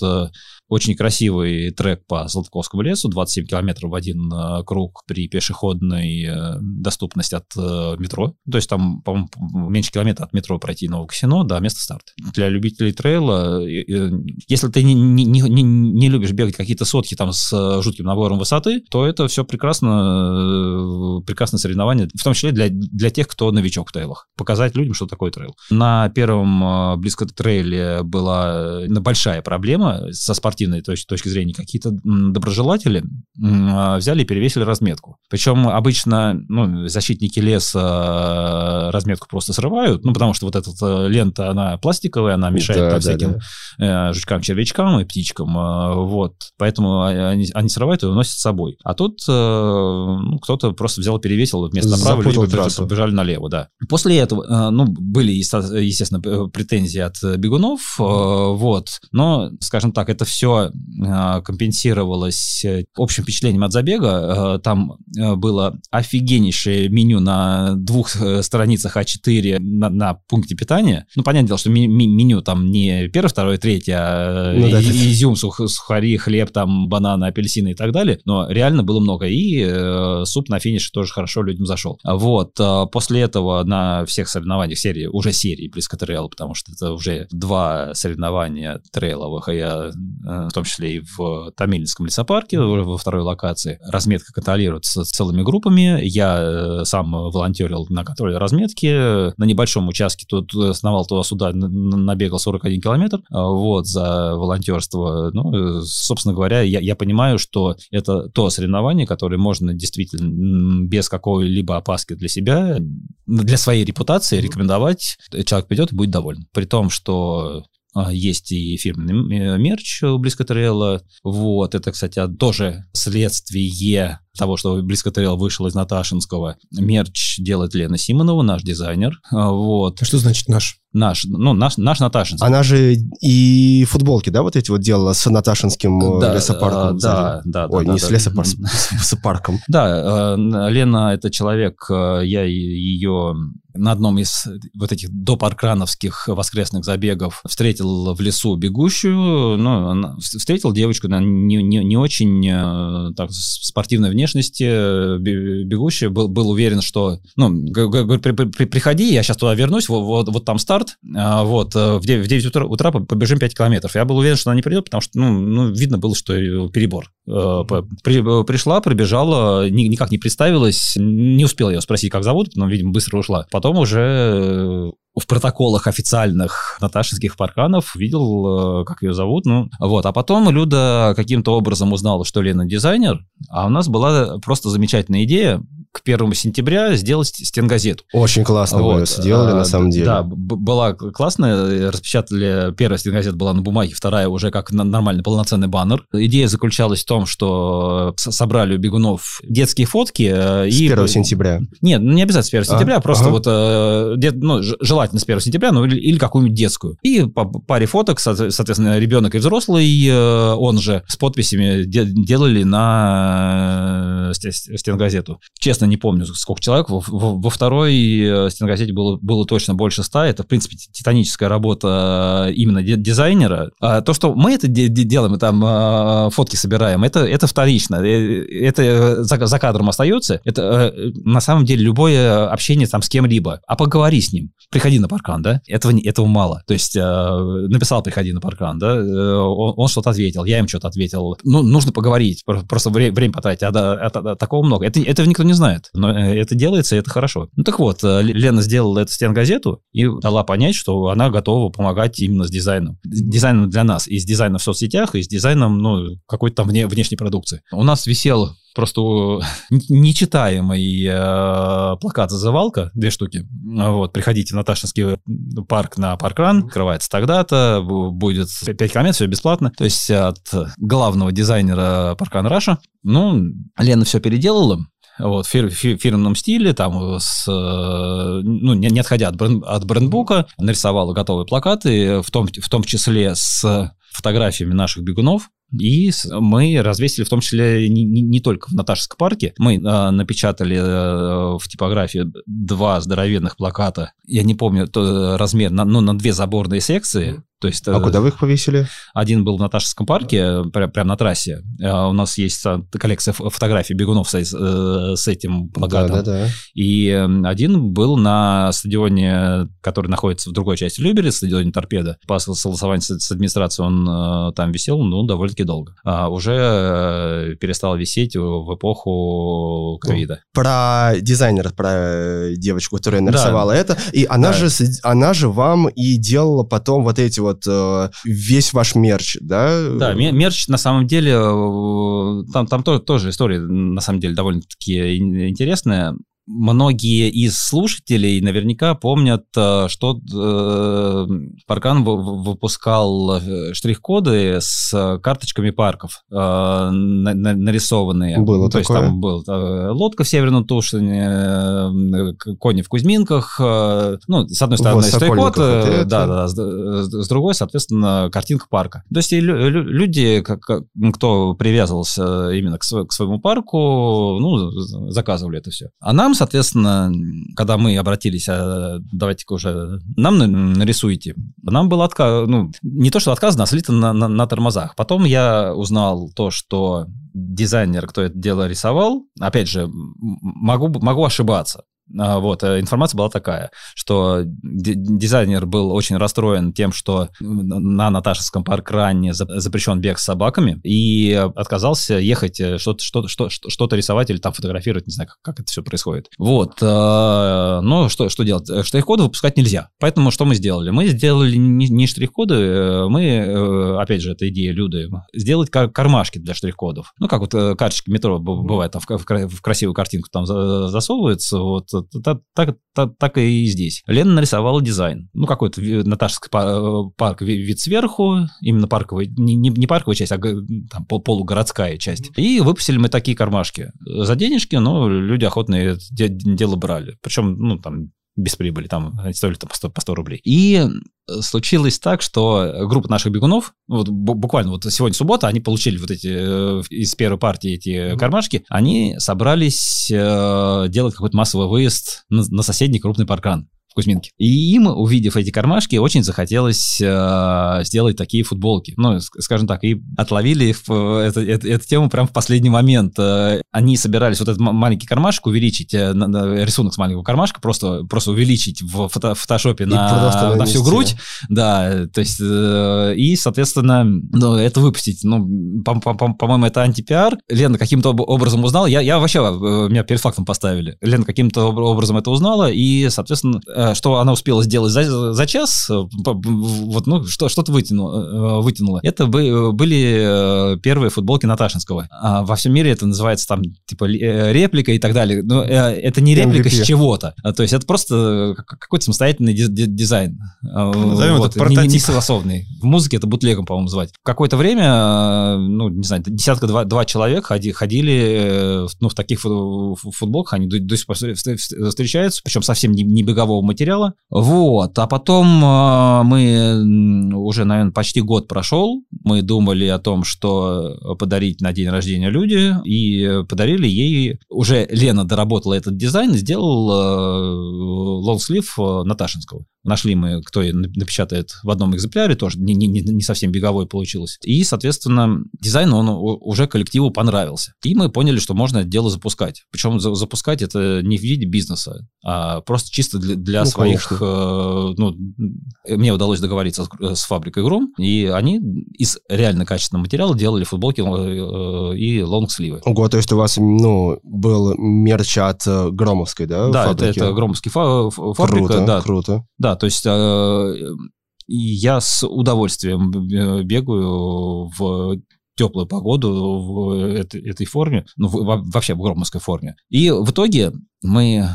очень красивый трек по Салтыковскому лесу, 27 километров в один э, круг при пешеходной э, доступности от э, метро. То есть там, по-моему, меньше километра от метро пройти Новокосино до места старта. Для любителей трейла, если ты не, не, не, не любишь бегать какие-то сотки там с жутким набором высоты, то это все прекрасно, прекрасное соревнование, в том числе для, для тех, кто новичок в трейлах. Показать людям, что такое трейл. На первом Близко Трейле была большая проблема со спортивной точки, точки зрения, какие-то доброжелатели взяли и перевесили разметку. Причем обычно ну, защитники леса разметку просто срывают, ну, потому что вот эта э, лента, она пластиковая, она мешает да, там, да, всяким да. Э, жучкам, червячкам и птичкам. А, вот. Поэтому они, они срывают и уносят с собой. А тут э, ну, кто-то просто взял и перевесил вместо направо, либо трассу. побежали налево, да. После этого, ну, были, естественно, претензии от бегунов, вот, но, скажем так, это все а, компенсировалось э, общим впечатлением от забега. Э, там э, было офигеннейшее меню на двух страницах А4 на, на пункте питания. Ну, понятное дело, что меню там не первое, второе, третье, а ну, да, изюм, сух, сухари, хлеб, там, бананы, апельсины и так далее. Но реально было много. И э, суп на финише тоже хорошо людям зашел. Вот. После этого на всех соревнованиях серии, уже серии близко трейл, потому что это уже два соревнования трейловых, и я в том числе и в Томилинском лесопарке, во второй локации. Разметка контролируется целыми группами. Я э, сам волонтерил на контроле разметки. На небольшом участке тут сновал туда-сюда, набегал 41 километр а, вот, за волонтерство. Ну, собственно говоря, я, я понимаю, что это то соревнование, которое можно действительно без какой-либо опаски для себя, для своей репутации рекомендовать. Человек придет и будет доволен. При том, что есть и фирменный мерч у Близкотрейла. Вот, это, кстати, тоже следствие того, что Близкотрел вышел из Наташинского. Мерч делает Лена Симонова, наш дизайнер. А, вот. А что значит наш? Наш, ну, наш, наш Наташинский. Она же и футболки, да, вот эти вот делала с Наташинским э, да, лесопарком? Да, да, да. Ой, да, не да, с лесопарком, с лесопарком. Да, э, Лена – это человек, э, я ее на одном из вот этих допаркрановских воскресных забегов встретил в лесу бегущую, ну, встретил девочку, она не, не, не очень так, спортивной внешности, бегущая, был, был уверен, что, ну, говорю, при, при, приходи, я сейчас туда вернусь, вот, вот, вот там старт, а, вот, э, в 9, в 9 утра, утра побежим 5 километров. Я был уверен, что она не придет, потому что, ну, ну видно было, что перебор. Э, при, э, пришла, пробежала, никак не представилась, не успел ее спросить, как зовут, но, видимо, быстро ушла. Потом уже в протоколах официальных Наташинских парканов видел, как ее зовут. Ну, вот. А потом Люда каким-то образом узнала, что Лена дизайнер, а у нас была просто замечательная идея к первому сентября сделать стенгазету. Очень классно вот. вы сделали, а, на самом деле. Да, была классная. Распечатали, первая стенгазета была на бумаге, вторая уже как нормальный полноценный баннер. Идея заключалась в том, что собрали у бегунов детские фотки. Э, с и... 1 сентября? Нет, ну не обязательно с 1 а, сентября, а, просто ага. вот э, ну, желательно с 1 сентября, ну или, или какую-нибудь детскую. И по паре фоток, соответственно, ребенок и взрослый, э, он же с подписями делали на стенгазету. Честно, честно не помню, сколько человек. Во, во, второй э, стенгазете было, было точно больше ста. Это, в принципе, титаническая работа э, именно дизайнера. А то, что мы это делаем, мы там э, фотки собираем, это, это вторично. Это за, за кадром остается. Это на самом деле любое общение там с кем-либо. А поговори с ним. Приходи на паркан, да? Этого, этого мало. То есть написал «приходи на паркан», да? Он, он что-то ответил, я им что-то ответил. Ну, нужно поговорить, просто время, потратить. А, да, а, а, такого много. Это, этого никто не знает знает. Но э, это делается, и это хорошо. Ну так вот, э, Лена сделала эту стенгазету и дала понять, что она готова помогать именно с дизайном. Дизайном для нас. И с дизайном в соцсетях, и с дизайном, ну, какой-то там вне, внешней продукции. У нас висел просто нечитаемый э, плакат «Зазывалка», две штуки. Вот, приходите в Наташинский парк на паркран, открывается тогда-то, будет 5 километров, все бесплатно. То есть от главного дизайнера паркран Раша. Ну, Лена все переделала, вот, в фир, фир, фирменном стиле, там, с, ну, не, не отходя от, бренд, от брендбука, нарисовала готовые плакаты, в том, в том числе с фотографиями наших бегунов, и мы развесили в том числе не, не, не только в Наташевском парке. Мы э, напечатали э, в типографии два здоровенных плаката. Я не помню то, размер, на, ну, на две заборные секции. То есть, а куда вы их повесили? Один был в Наташевском парке, прям, прям на трассе. У нас есть коллекция фотографий бегунов с, с этим плакатом. Да, да, да. И один был на стадионе, который находится в другой части Любери, стадионе Торпеда. По согласованию с администрацией он там висел, ну, довольно-таки долго. А уже э, перестал висеть в эпоху ковида. Про дизайнера, про девочку, которая нарисовала да. это. И она, да. же, она же вам и делала потом вот эти вот э, весь ваш мерч, да? Да, мерч на самом деле, э, там, там тоже, тоже история на самом деле довольно-таки интересная многие из слушателей наверняка помнят, э, что э, Паркан выпускал э, штрих-коды с карточками парков нарисованные. Было То такое. есть там был лодка в Северном Тушине, кони в Кузьминках. Ну, с одной стороны, штрих-код, да, да, с другой, соответственно, картинка парка. То есть люди, кто привязывался именно к своему парку, ну, заказывали это все. А нам соответственно, когда мы обратились, а давайте-ка уже нам нарисуйте, нам было отказ, ну, не то, что отказано, а слито на, на, на тормозах. Потом я узнал то, что дизайнер, кто это дело рисовал, опять же, могу, могу ошибаться, вот, э, информация была такая, что дизайнер был очень расстроен тем, что на Наташевском паркране запрещен бег с собаками, и отказался ехать э, что-то что что что рисовать или там фотографировать, не знаю, как, как это все происходит. Вот, э, но что, что делать? Штрих-коды выпускать нельзя. Поэтому что мы сделали? Мы сделали не, штрих-коды, мы, опять же, это идея Люды, сделать кармашки для штрих-кодов. Ну, как вот карточки метро бывает, там в красивую картинку там засовывается, вот так, так, так, и здесь. Лена нарисовала дизайн. Ну, какой-то Наташский парк вид сверху, именно парковый, не, не, не парковая часть, а там, полугородская часть. И выпустили мы такие кармашки. За денежки, но люди охотно это дело брали. Причем, ну, там, без прибыли, там они стоили там, по, 100, по 100 рублей. И э, случилось так, что группа наших бегунов, вот буквально вот сегодня суббота, они получили вот эти э, из первой партии эти mm-hmm. кармашки, они собрались э, делать какой-то массовый выезд на, на соседний крупный паркан в Кузьминке. И им, увидев эти кармашки, очень захотелось э, сделать такие футболки. Ну, скажем так, и отловили их, это, это, эту тему прямо в последний момент. Э, они собирались вот этот маленький кармашек увеличить, э, на, на, рисунок с маленького кармашка, просто, просто увеличить в фото, фотошопе на, на всю грудь. Да, то есть, э, и, соответственно, ну, это выпустить. Ну, по-моему, по, по, это антипиар. Лена каким-то образом узнала. Я, я вообще, э, меня перед фактом поставили. Лена каким-то образом это узнала, и, соответственно, Э, что она успела сделать за, за час, э, вот, ну, что, что-то вытянуло, э, вытянуло. Это были первые футболки Наташинского. А во всем мире это называется там, типа, реплика и так далее. Но это не реплика MVP. с чего-то. А, то есть это просто какой-то самостоятельный дизайн. Назовем вот, это прототип. Не, не согласованный. В музыке это бутлегом, по-моему, звать. Какое-то время, ну, не знаю, десятка-два два человек ходи, ходили ну, в таких футболках, они до, до сих пор встречаются, причем совсем не, не бегового материала. Вот. А потом э, мы уже, наверное, почти год прошел. Мы думали о том, что подарить на день рождения люди, и подарили ей... Уже Лена доработала этот дизайн, сделал э, лонгслив э, Наташинского. Нашли мы, кто напечатает в одном экземпляре, тоже не, не, не совсем беговой получилось. И, соответственно, дизайн, он уже коллективу понравился. И мы поняли, что можно это дело запускать. Причем запускать это не в виде бизнеса, а просто чисто для, для ну, своих... Э, ну, мне удалось договориться с, с фабрикой Гром, и они из из реально качественного материала делали футболки э, и лонгсливы. Ого, то есть у вас, ну, был мерч от э, Громовской, да? Да, это, фабрики? это Громовский фа- ф- фабрика, Круто, да, круто. да, то есть э, я с удовольствием бегаю в теплую погоду в этой, этой форме, ну, в- во- вообще в громовской форме. И в итоге мы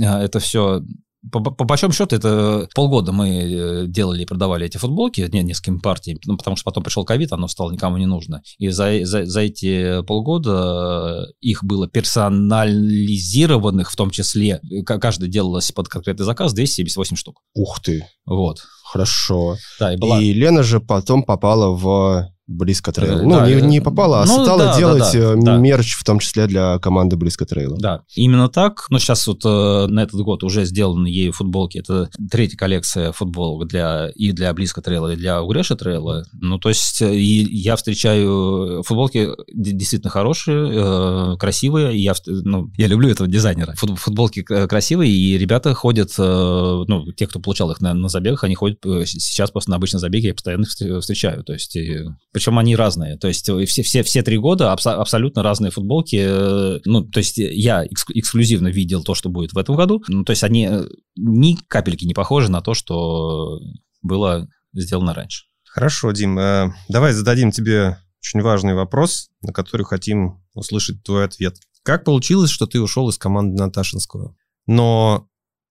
э, это все по, по большому счету, это полгода мы э, делали и продавали эти футболки не, несколькими партиями, ну, потому что потом пришел ковид, оно стало никому не нужно. И за, за, за эти полгода э, их было персонализированных, в том числе, э, каждый делалось под конкретный заказ, 278 штук. Ух ты, Вот. хорошо. Да, и была... И Лена же потом попала в Близко Трейл. Э, ну, да, не, э, не попала, а ну, стала да, да, делать да, э, да. мерч, в том числе для команды Близко Трейла. Да, именно так. Но сейчас вот э, на этот год уже сделаны ею футболки. Это третья коллекция футболок для, и для Близко Трейла, и для Угреша Трейла. Ну, то есть э, я встречаю... Футболки действительно хорошие, э, красивые. Я, ну, я люблю этого дизайнера. Фут- Футболки красивые, и ребята ходят... э, ну, те, кто получал их на, на забегах, они ходят сейчас просто на обычные забеги, я постоянно встречаю. То есть, и- причем они разные. То есть э, все, все, все три года абсо- абсолютно разные футболки. э, Ну, то есть я экск- эксклюзивно видел то, что будет в этом году. Ну, то есть они э, ни капельки не похожи на то, что было сделано раньше. Хорошо, Дим, э, давай зададим тебе очень важный вопрос, на который хотим услышать твой ответ. Как получилось, что ты ушел из команды Наташинского? Но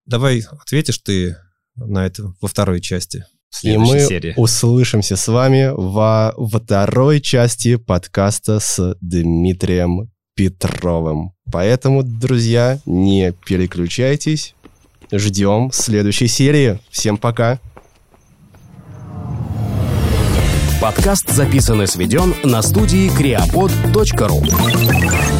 давай ответишь ты на это во второй части. И мы серии. услышимся с вами во второй части подкаста с Дмитрием Петровым. Поэтому, друзья, не переключайтесь. Ждем следующей серии. Всем пока. Подкаст записан и сведен на студии creapod.ru